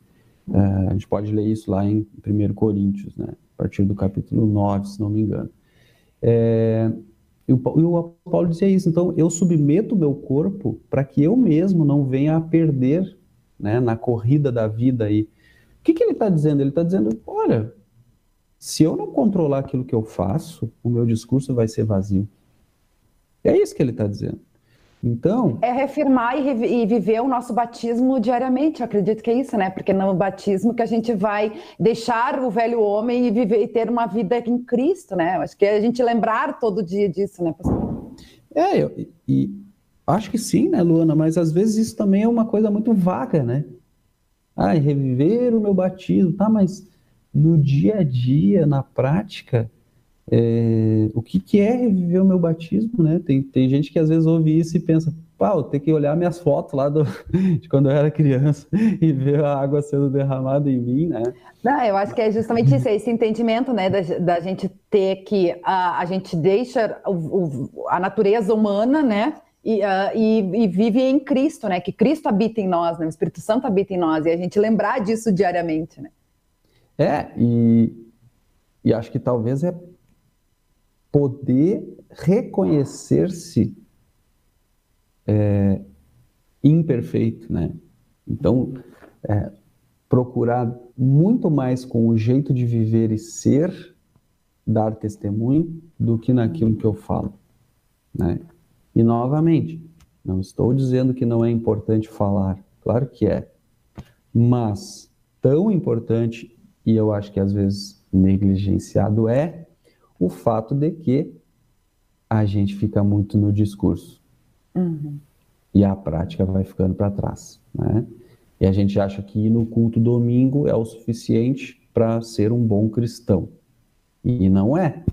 B: É, a gente pode ler isso lá em 1 Coríntios, né? A partir do capítulo 9, se não me engano. É, e o, Paulo dizia isso, então eu submeto o meu corpo para que eu mesmo não venha a perder né, na corrida da vida aí. O que, que ele está dizendo? Ele está dizendo, olha, se eu não controlar aquilo que eu faço, o meu discurso vai ser vazio. É isso que ele está dizendo. Então.
A: É reafirmar e, e, viver o nosso batismo diariamente. Eu acredito que é isso, né? Porque no batismo que a gente vai deixar o velho homem e viver e ter uma vida em Cristo, né? Eu acho que é a gente lembrar todo dia disso, né, pastor?
B: É, eu, e acho que sim, né, Luana? Mas às vezes isso também é uma coisa muito vaga, né? Ah, reviver o meu batismo, tá? Mas no dia a dia, na prática, é, o que, que é reviver o meu batismo, né? Tem, tem gente que às vezes ouve isso e pensa, pá, eu tenho que olhar minhas fotos lá do, de quando eu era criança e ver a água sendo derramada em mim, né?
A: Não, eu acho que é justamente isso, é esse entendimento, né, da, da gente ter que a, a gente deixa o, o, a natureza humana, né, e, uh, e, e, vive em Cristo, né, que Cristo habita em nós, né, o Espírito Santo habita em nós, e a gente lembrar disso diariamente, né.
B: É, e, e acho que talvez é poder reconhecer-se é, imperfeito, né? Então, é, procurar muito mais com o jeito de viver e ser, dar testemunho, do que naquilo que eu falo, né? E novamente, não estou dizendo que não é importante falar, claro que é, mas tão importante e eu acho que às vezes negligenciado é o fato de que a gente fica muito no discurso. Uhum. E a prática vai ficando para trás. Né? E a gente acha que ir no culto domingo é o suficiente para ser um bom cristão. E não é.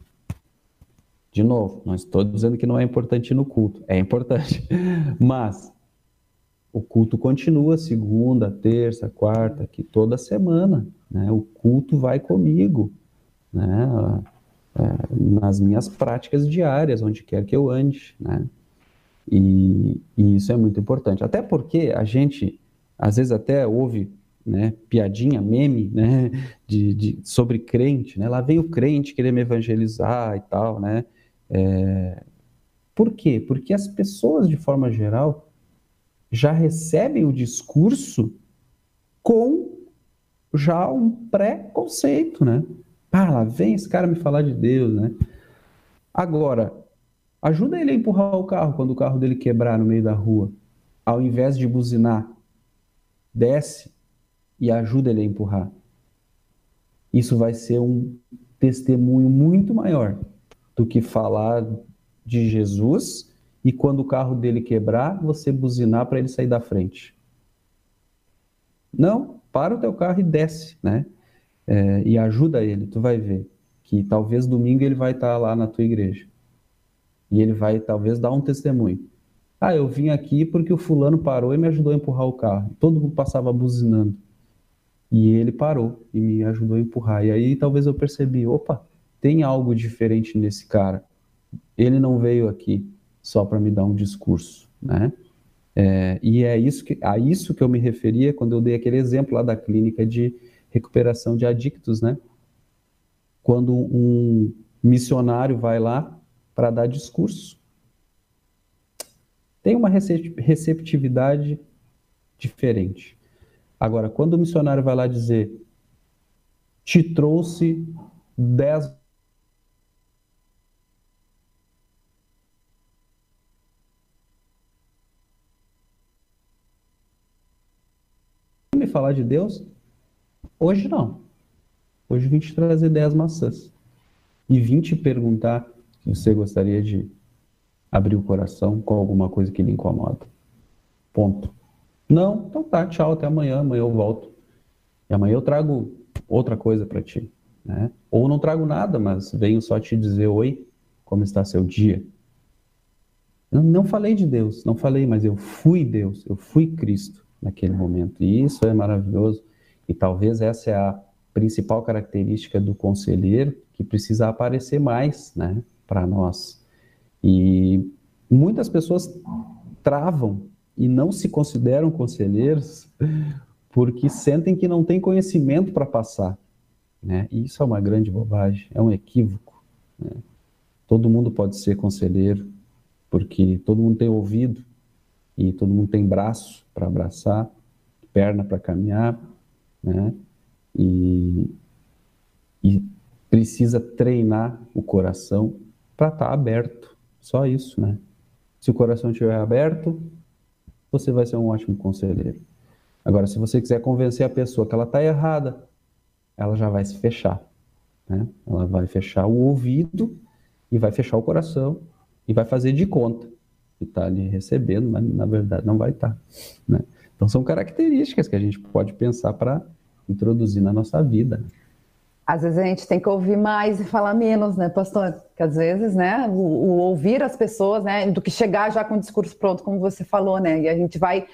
B: De novo, não estou dizendo que não é importante ir no culto, é importante. Mas o culto continua segunda, terça, quarta, que toda semana. Né? O culto vai comigo. Né? é, nas minhas práticas diárias, onde quer que eu ande, né? E, e, isso é muito importante. Até porque a gente, às vezes, até ouve né, piadinha, meme, né, de, de, sobre crente, né? Lá vem o crente querer me evangelizar e tal, né? É, por quê? Porque as pessoas, de forma geral, já recebem o discurso com já um pré-conceito, né? Ah, lá vem esse cara me falar de Deus, né? Agora, ajuda ele a empurrar o carro quando o carro dele quebrar no meio da rua. Ao invés de buzinar, desce e ajuda ele a empurrar. Isso vai ser um testemunho muito maior do que falar de Jesus e quando o carro dele quebrar, você buzinar para ele sair da frente. Não, para o teu carro e desce, né? é, e ajuda ele, tu vai ver que talvez domingo ele vai estar lá na tua igreja e ele vai talvez dar um testemunho. Ah, eu vim aqui porque o fulano parou e me ajudou a empurrar o carro. Todo mundo passava buzinando. E ele parou e me ajudou a empurrar. E aí talvez eu percebi, opa, tem algo diferente nesse cara. Ele não veio aqui só para me dar um discurso, né? É, e é isso que, a isso que eu me referia quando eu dei aquele exemplo lá da clínica de recuperação de adictos, né? Quando um missionário vai lá para dar discurso. Tem uma receptividade diferente. Agora, quando o missionário vai lá dizer, te trouxe dez me falar de Deus, Hoje não. Hoje vim te trazer 10 maçãs. E vim te perguntar se você gostaria de abrir o coração com alguma coisa que lhe incomoda. Ponto. Não? Então tá, tchau, até amanhã. Amanhã eu volto. E amanhã eu trago outra coisa para ti. Né? Ou não trago nada, mas venho só te dizer oi, como está seu dia. Eu não falei de Deus, não falei, mas eu fui Deus, eu fui Cristo naquele momento. E isso é maravilhoso. E talvez essa é a principal característica do conselheiro que precisa aparecer mais, né, para nós. E muitas pessoas travam e não se consideram conselheiros porque sentem que não tem conhecimento para passar. Né? E isso é uma grande bobagem, é um equívoco. Né? Todo mundo pode ser conselheiro, porque todo mundo tem ouvido e todo mundo tem braço para abraçar, perna para caminhar, né? E, e precisa treinar o coração para estar tá aberto. Só isso, né? Se o coração estiver aberto, você vai ser um ótimo conselheiro. Agora, se você quiser convencer a pessoa que ela está errada, ela já vai se fechar. Né? Ela vai fechar o ouvido e vai fechar o coração e vai fazer de conta que está ali recebendo, mas na verdade não vai estar. Tá, né? Então são características que a gente pode pensar para introduzir na nossa vida.
A: Às vezes a gente tem que ouvir mais e falar menos, né, pastor? Porque às vezes, né, o, o ouvir as pessoas, né, do que chegar já com o discurso pronto, como você falou, né, e a gente vai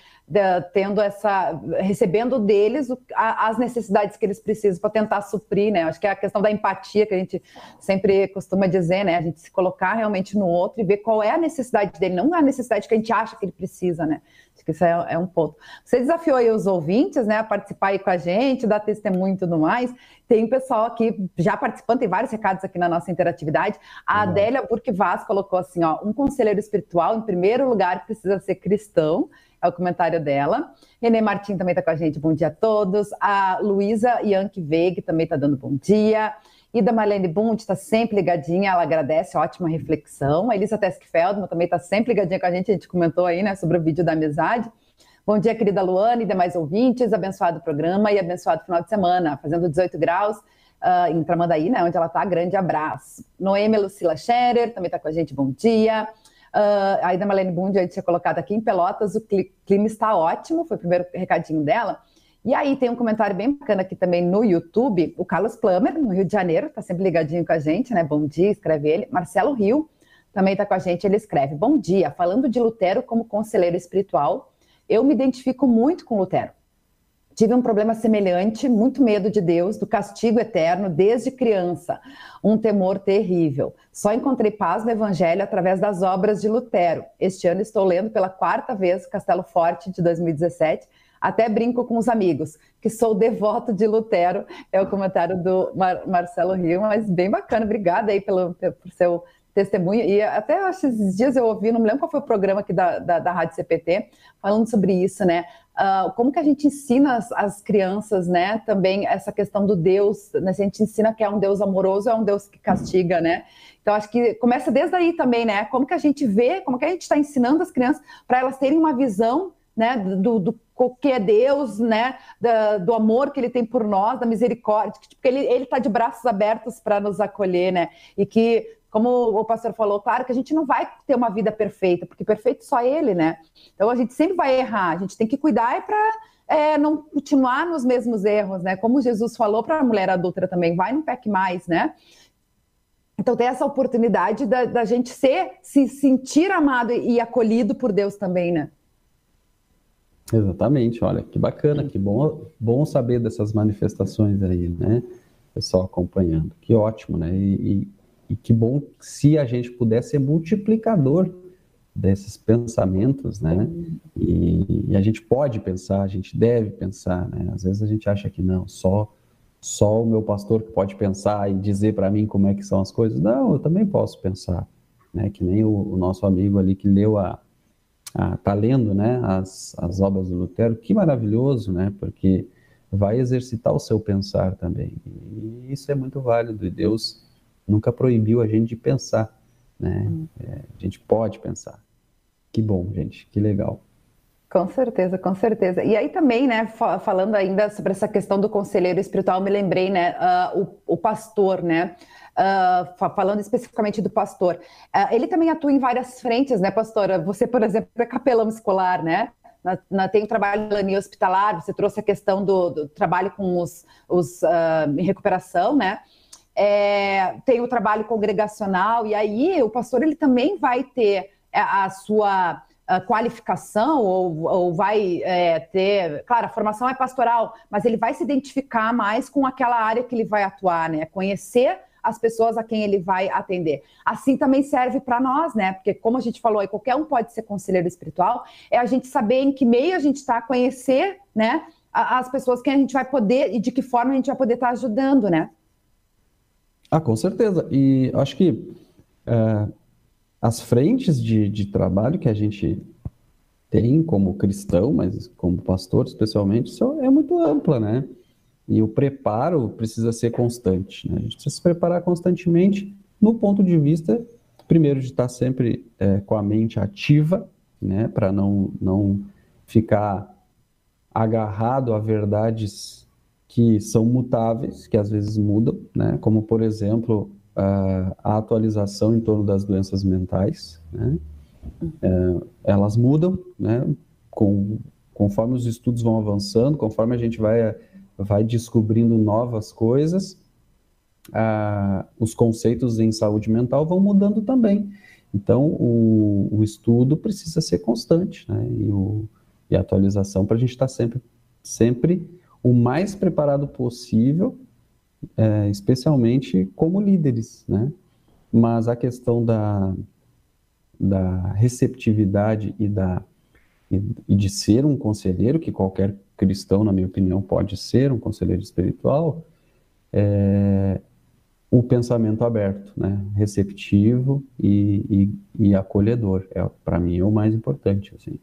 A: tendo essa recebendo deles o, a, as necessidades que eles precisam para tentar suprir, né? Acho que é a questão da empatia que a gente sempre costuma dizer, né? A gente se colocar realmente no outro e ver qual é a necessidade dele, não a necessidade que a gente acha que ele precisa, né? Acho que isso é, é um ponto. Você desafiou aí os ouvintes, né, a participar aí com a gente, dar testemunho e tudo mais. Tem pessoal aqui já participando, tem vários recados aqui na nossa interatividade. A Adélia Burke Vaz colocou assim, ó, um conselheiro espiritual, em primeiro lugar, precisa ser cristão é o comentário dela. Renê Martins também está com a gente, bom dia a todos. A Luísa Yankee Veig também está dando bom dia. Ida Marlene Bund está sempre ligadinha, ela agradece, ótima reflexão. A Elisa Teskfeldman também está sempre ligadinha com a gente, a gente comentou aí, né, sobre o vídeo da amizade. Bom dia, querida Luana e demais ouvintes, abençoado programa e abençoado final de semana, fazendo 18 graus uh, em Tramandaí, né, onde ela está, grande abraço. Noemi Lucila Scherer também está com a gente, bom dia. Uh, a Ida Malene Bund, a gente tinha colocado aqui em Pelotas, o clima está ótimo, foi o primeiro recadinho dela. E aí tem um comentário bem bacana aqui também no YouTube, o Carlos Plummer, no Rio de Janeiro, está sempre ligadinho com a gente, né? Bom dia, escreve ele. Marcelo Rio também está com a gente, ele escreve: Bom dia, falando de Lutero como conselheiro espiritual, eu me identifico muito com Lutero. Tive um problema semelhante, muito medo de Deus, do castigo eterno desde criança, um temor terrível. Só encontrei paz no Evangelho através das obras de Lutero. Este ano estou lendo pela quarta vez Castelo Forte de 2017. Até brinco com os amigos, que sou devoto de Lutero, é o comentário do Mar Marcelo Rio, mas bem bacana. Obrigada aí pelo, por seu testemunho. E até esses dias eu ouvi, não me lembro qual foi o programa aqui da, da, da Rádio CPT, falando sobre isso, né? Uh, como que a gente ensina as, as, crianças, né, também essa questão do Deus, né, se a gente ensina que é um Deus amoroso, é um Deus que castiga, né, então acho que começa desde aí também, né, como que a gente vê, como que a gente está ensinando as crianças para elas terem uma visão, né, do, do que é Deus, né, da, do amor que Ele tem por nós, da misericórdia, que tipo, Ele está de braços abertos para nos acolher, né, e que como o pastor falou, claro que a gente não vai ter uma vida perfeita, porque perfeito só ele, né? Então a gente sempre vai errar, a gente tem que cuidar para é, não continuar nos mesmos erros, né? Como Jesus falou para a mulher adulta também, vai, não peque mais, né? Então tem essa oportunidade da, da gente ser, se sentir amado e, acolhido por Deus também, né?
B: Exatamente, olha, que bacana, que bom, bom saber dessas manifestações aí, né? Pessoal acompanhando, que ótimo, né? E, e e que bom se a gente puder ser multiplicador desses pensamentos, né? E, e, a gente pode pensar, a gente deve pensar, né? Às vezes a gente acha que não, só só o meu pastor que pode pensar e dizer para mim como é que são as coisas. Não, eu também posso pensar, né? Que nem o, o nosso amigo ali que leu a, a tá lendo, né? As, as obras do Lutero, que maravilhoso, né? Porque vai exercitar o seu pensar também. E isso é muito válido. E Deus nunca proibiu a gente de pensar, né? Hum. É, a gente pode pensar. Que bom, gente, que legal.
A: Com certeza, com certeza. E aí também, né, falando ainda sobre essa questão do conselheiro espiritual, me lembrei, né, uh, o, o, pastor, né, uh, falando especificamente do pastor, uh, ele também atua em várias frentes, né, pastora? Você, por exemplo, é capelão escolar, né? Na, na, tem o trabalho de hospitalar, você trouxe a questão do, do trabalho com os, os em recuperação, né? É, tem o trabalho congregacional, e aí o pastor ele também vai ter a, sua a qualificação ou, ou vai é, ter, claro, a formação é pastoral, mas ele vai se identificar mais com aquela área que ele vai atuar, né? Conhecer as pessoas a quem ele vai atender. Assim também serve para nós, né? Porque, como a gente falou aí, qualquer um pode ser conselheiro espiritual, é a gente saber em que meio a gente está, conhecer, né? As pessoas que a gente vai poder e de que forma a gente vai poder estar tá ajudando, né?
B: Ah, com certeza. E acho que é, as frentes de, de trabalho que a gente tem como cristão, mas como pastor especialmente, é muito ampla, né? E o preparo precisa ser constante. Né? A gente precisa se preparar constantemente no ponto de vista, primeiro, de estar sempre é, com a mente ativa, né? Para não, não ficar agarrado a verdades que são mutáveis, que às vezes mudam, né? Como, por exemplo, a atualização em torno das doenças mentais, né? É, elas mudam, né? Com, conforme os estudos vão avançando, conforme a gente vai, vai descobrindo novas coisas, os conceitos em saúde mental vão mudando também. Então, o, o estudo precisa ser constante, né? E, o, e a atualização para a gente estar tá sempre, sempre o mais preparado possível é, especialmente como líderes, né? Mas a questão da, da receptividade e, da, e, e de ser um conselheiro, que qualquer cristão, na minha opinião, pode ser um conselheiro espiritual, é, o pensamento aberto, né? receptivo e, e, e acolhedor. É, Para mim é o mais importante. Assim.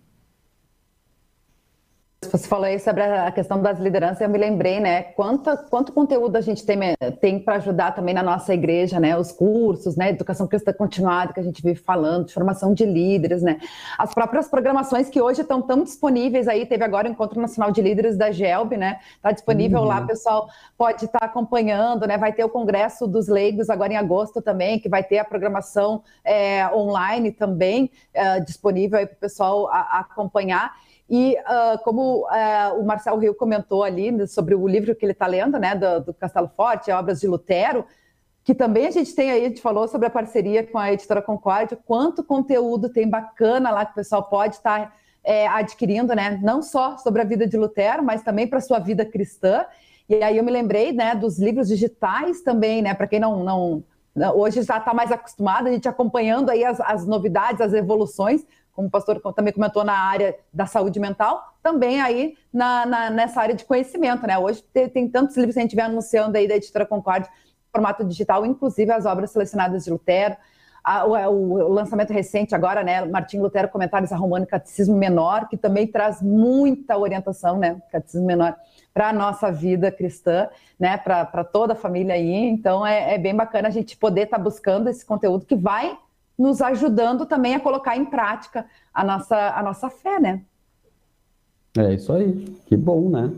A: Você falou aí sobre a questão das lideranças, eu me lembrei, né? Quanto, quanto conteúdo a gente tem, tem para ajudar também na nossa igreja, né? Os cursos, né? Educação cristã continuada que a gente vive falando, de formação de líderes, né? As próprias programações que hoje estão tão disponíveis aí, teve agora o Encontro Nacional de Líderes da GELB, né? Está disponível uhum. lá, pessoal pode estar tá acompanhando, né? Vai ter o Congresso dos Leigos agora em agosto também, que vai ter a programação é, online também é, disponível aí para o pessoal a, a acompanhar. E uh, como uh, o Marcel Rio comentou ali sobre o livro que ele está lendo, né, do, do, Castelo Forte, Obras de Lutero, que também a gente tem aí, a gente falou sobre a parceria com a editora Concórdia, quanto conteúdo tem bacana lá que o pessoal pode estar tá, é, adquirindo, né, não só sobre a vida de Lutero, mas também para a sua vida cristã. E aí eu me lembrei, né, dos livros digitais também, né, para quem não, não hoje já está mais acostumado, a gente acompanhando aí as, as novidades, as evoluções, como o pastor também comentou na área da saúde mental, também aí na, na nessa área de conhecimento, né? Hoje tem, tem, tantos livros que a gente vem anunciando aí da editora Concorde, formato digital, inclusive as obras selecionadas de Lutero. A, o, o, lançamento recente agora, né, Martim Lutero, Comentários a Romano Catecismo Menor, que também traz muita orientação, né, Catecismo Menor, para a nossa vida cristã, né, para toda a família aí. Então é, é bem bacana a gente poder estar tá buscando esse conteúdo que vai nos ajudando também a colocar em prática a nossa, a nossa fé, né?
B: É isso aí. Que bom, né?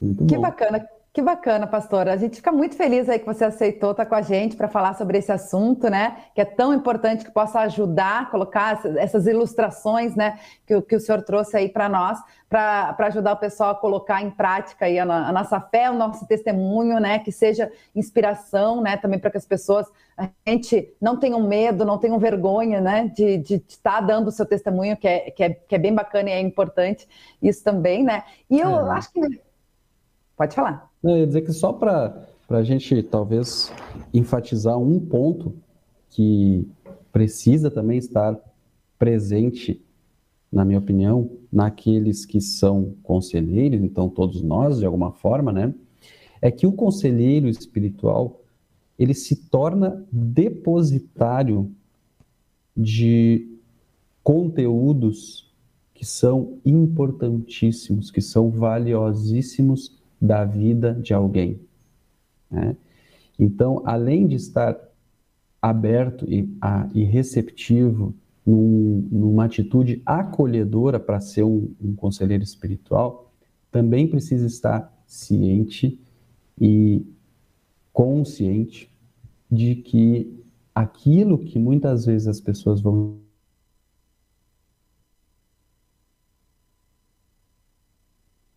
A: Muito que bom. bacana. Que bacana, pastora. A gente fica muito feliz aí que você aceitou estar com a gente para falar sobre esse assunto, né? Que é tão importante que possa ajudar a colocar essas ilustrações, né? Que, que o senhor trouxe aí para nós, para ajudar o pessoal a colocar em prática aí a, a, nossa fé, o nosso testemunho, né? Que seja inspiração, né? Também para que as pessoas, a gente não tenham medo, não tenham vergonha, né? De, estar dando o seu testemunho, que é, que, é, que é bem bacana e é importante isso também, né? E eu é. acho que. Pode falar.
B: Eu ia dizer que só para a gente talvez enfatizar um ponto que precisa também estar presente, na minha opinião, naqueles que são conselheiros, então todos nós, de alguma forma, né? É que o conselheiro espiritual ele se torna depositário de conteúdos que são importantíssimos, que são valiosíssimos da vida de alguém. Né? Então, além de estar aberto e, a, e receptivo num, numa atitude acolhedora para ser um, um conselheiro espiritual, também precisa estar ciente e consciente de que aquilo que muitas vezes as pessoas vão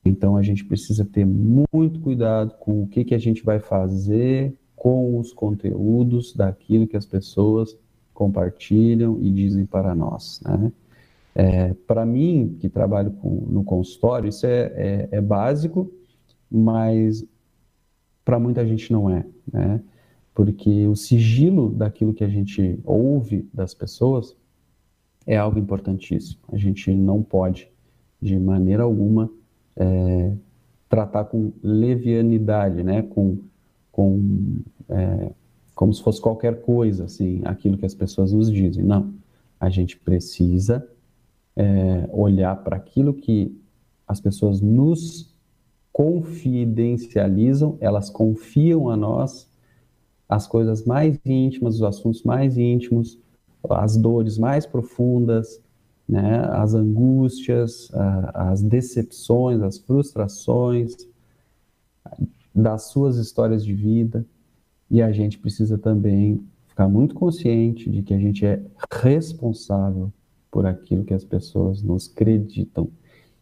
B: Então a gente precisa ter muito cuidado com o que, que a gente vai fazer com os conteúdos daquilo que as pessoas compartilham e dizem para nós. Né? É, para mim, que trabalho com, no consultório, isso é, é, é básico, mas para muita gente não é. Né? porque o sigilo daquilo que a gente ouve das pessoas é algo importantíssimo. A gente não pode, de maneira alguma, é, tratar com levianidade, né? com, com é, como se fosse qualquer coisa, assim, aquilo que as pessoas nos dizem. Não, a gente precisa é, olhar para aquilo que as pessoas nos confidencializam, elas confiam a nós as coisas mais íntimas, os assuntos mais íntimos, as dores mais profundas, né, as angústias, as decepções, as frustrações das suas histórias de vida. E a gente precisa também ficar muito consciente de que a gente é responsável por aquilo que as pessoas nos acreditam.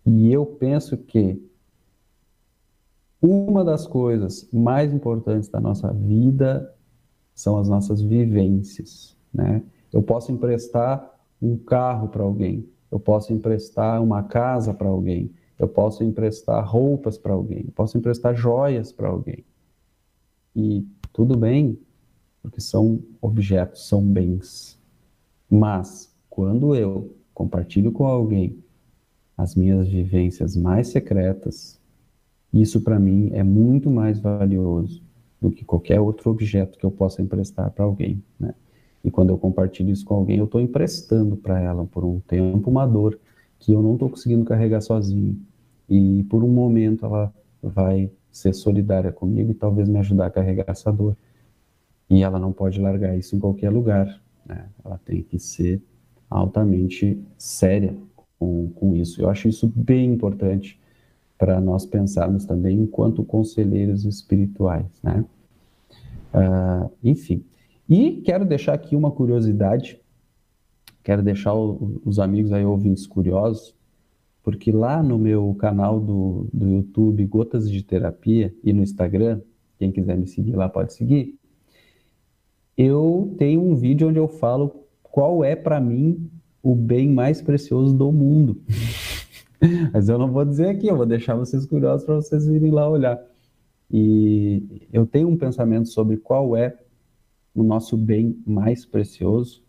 B: E eu penso que uma das coisas mais importantes da nossa vida são as nossas vivências, né? Eu posso emprestar um carro para alguém, eu posso emprestar uma casa para alguém, eu posso emprestar roupas para alguém, eu posso emprestar joias para alguém. E tudo bem, porque são objetos, são bens. Mas quando eu compartilho com alguém as minhas vivências mais secretas, isso para mim é muito mais valioso do que qualquer outro objeto que eu possa emprestar para alguém, né? E quando eu compartilho isso com alguém, eu estou emprestando para ela por um tempo uma dor que eu não estou conseguindo carregar sozinho. E por um momento ela vai ser solidária comigo e talvez me ajudar a carregar essa dor. E ela não pode largar isso em qualquer lugar. Né? Ela tem que ser altamente séria com, com isso. Eu acho isso bem importante para nós pensarmos também enquanto conselheiros espirituais. Né? Uh, enfim, e quero deixar aqui uma curiosidade, quero deixar o, os amigos aí ouvintes curiosos, porque lá no meu canal do, do YouTube Gotas de Terapia e no Instagram, quem quiser me seguir lá pode seguir, eu tenho um vídeo onde eu falo qual é para mim o bem mais precioso do mundo. Mas eu não vou dizer aqui, eu vou deixar vocês curiosos para vocês irem lá olhar. E eu tenho um pensamento sobre qual é o nosso bem mais precioso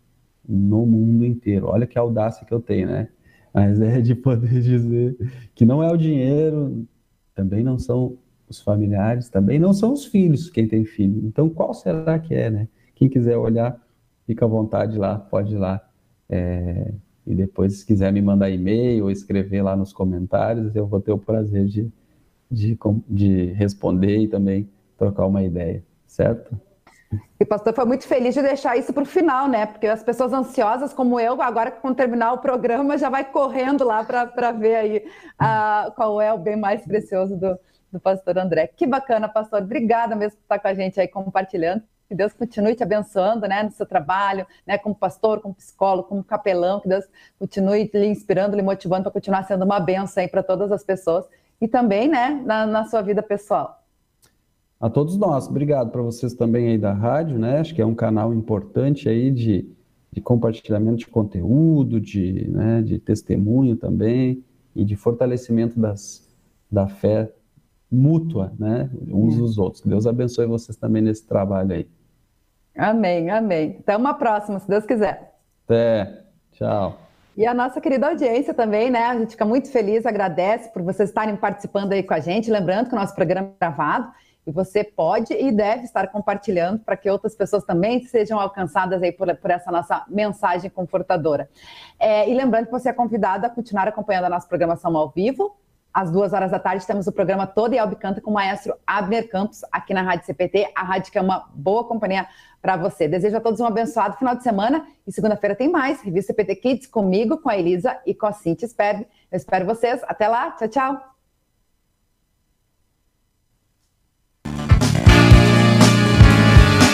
B: no mundo inteiro. Olha que audácia que eu tenho, né? A ideia de poder dizer que não é o dinheiro, também não são os familiares, também não são os filhos, quem tem filho. Então, qual será que é, né? Quem quiser olhar, fica à vontade lá, pode ir lá. É... E depois, se quiser me mandar e-mail ou escrever lá nos comentários, eu vou ter o prazer de, de, de responder e também trocar uma ideia, certo?
A: E o pastor foi muito feliz de deixar isso para o final, né? Porque as pessoas ansiosas como eu, agora quando terminar o programa, já vai correndo lá para ver aí uh, qual é o bem mais precioso do, do pastor André. Que bacana, pastor. Obrigada mesmo por estar com a gente aí compartilhando. Que Deus continue te abençoando, né, no seu trabalho, né, como pastor, como psicólogo, como capelão. Que Deus continue lhe inspirando, lhe motivando para continuar sendo uma benção aí para todas as pessoas e também, né, na, na sua vida pessoal
B: a todos nós. Obrigado para vocês também aí da rádio, né? Acho que é um canal importante aí de, de compartilhamento de conteúdo, de, né, de testemunho também e de fortalecimento das, da fé mútua, né? Uns é. dos outros. Que Deus abençoe vocês também nesse trabalho aí.
A: Amém, amém. Até uma próxima, se Deus quiser.
B: Até. Tchau.
A: E a nossa querida audiência também, né? A gente fica muito feliz, agradece por vocês estarem participando aí com a gente. Lembrando que o nosso programa é gravado e você pode e deve estar compartilhando para que outras pessoas também sejam alcançadas aí por, por essa nossa mensagem confortadora. É, e lembrando que você é convidado a continuar acompanhando a nossa programação ao vivo. Às duas horas da tarde temos o programa Todo e Albi Canta com o maestro Abner Campos aqui na Rádio CPT, a rádio que é uma boa companhia para você. Desejo a todos um abençoado final de semana e segunda-feira tem mais. Revista CPT Kids comigo, com a Elisa e com a Cintia Sperb. Eu espero vocês. Até lá. Tchau, tchau.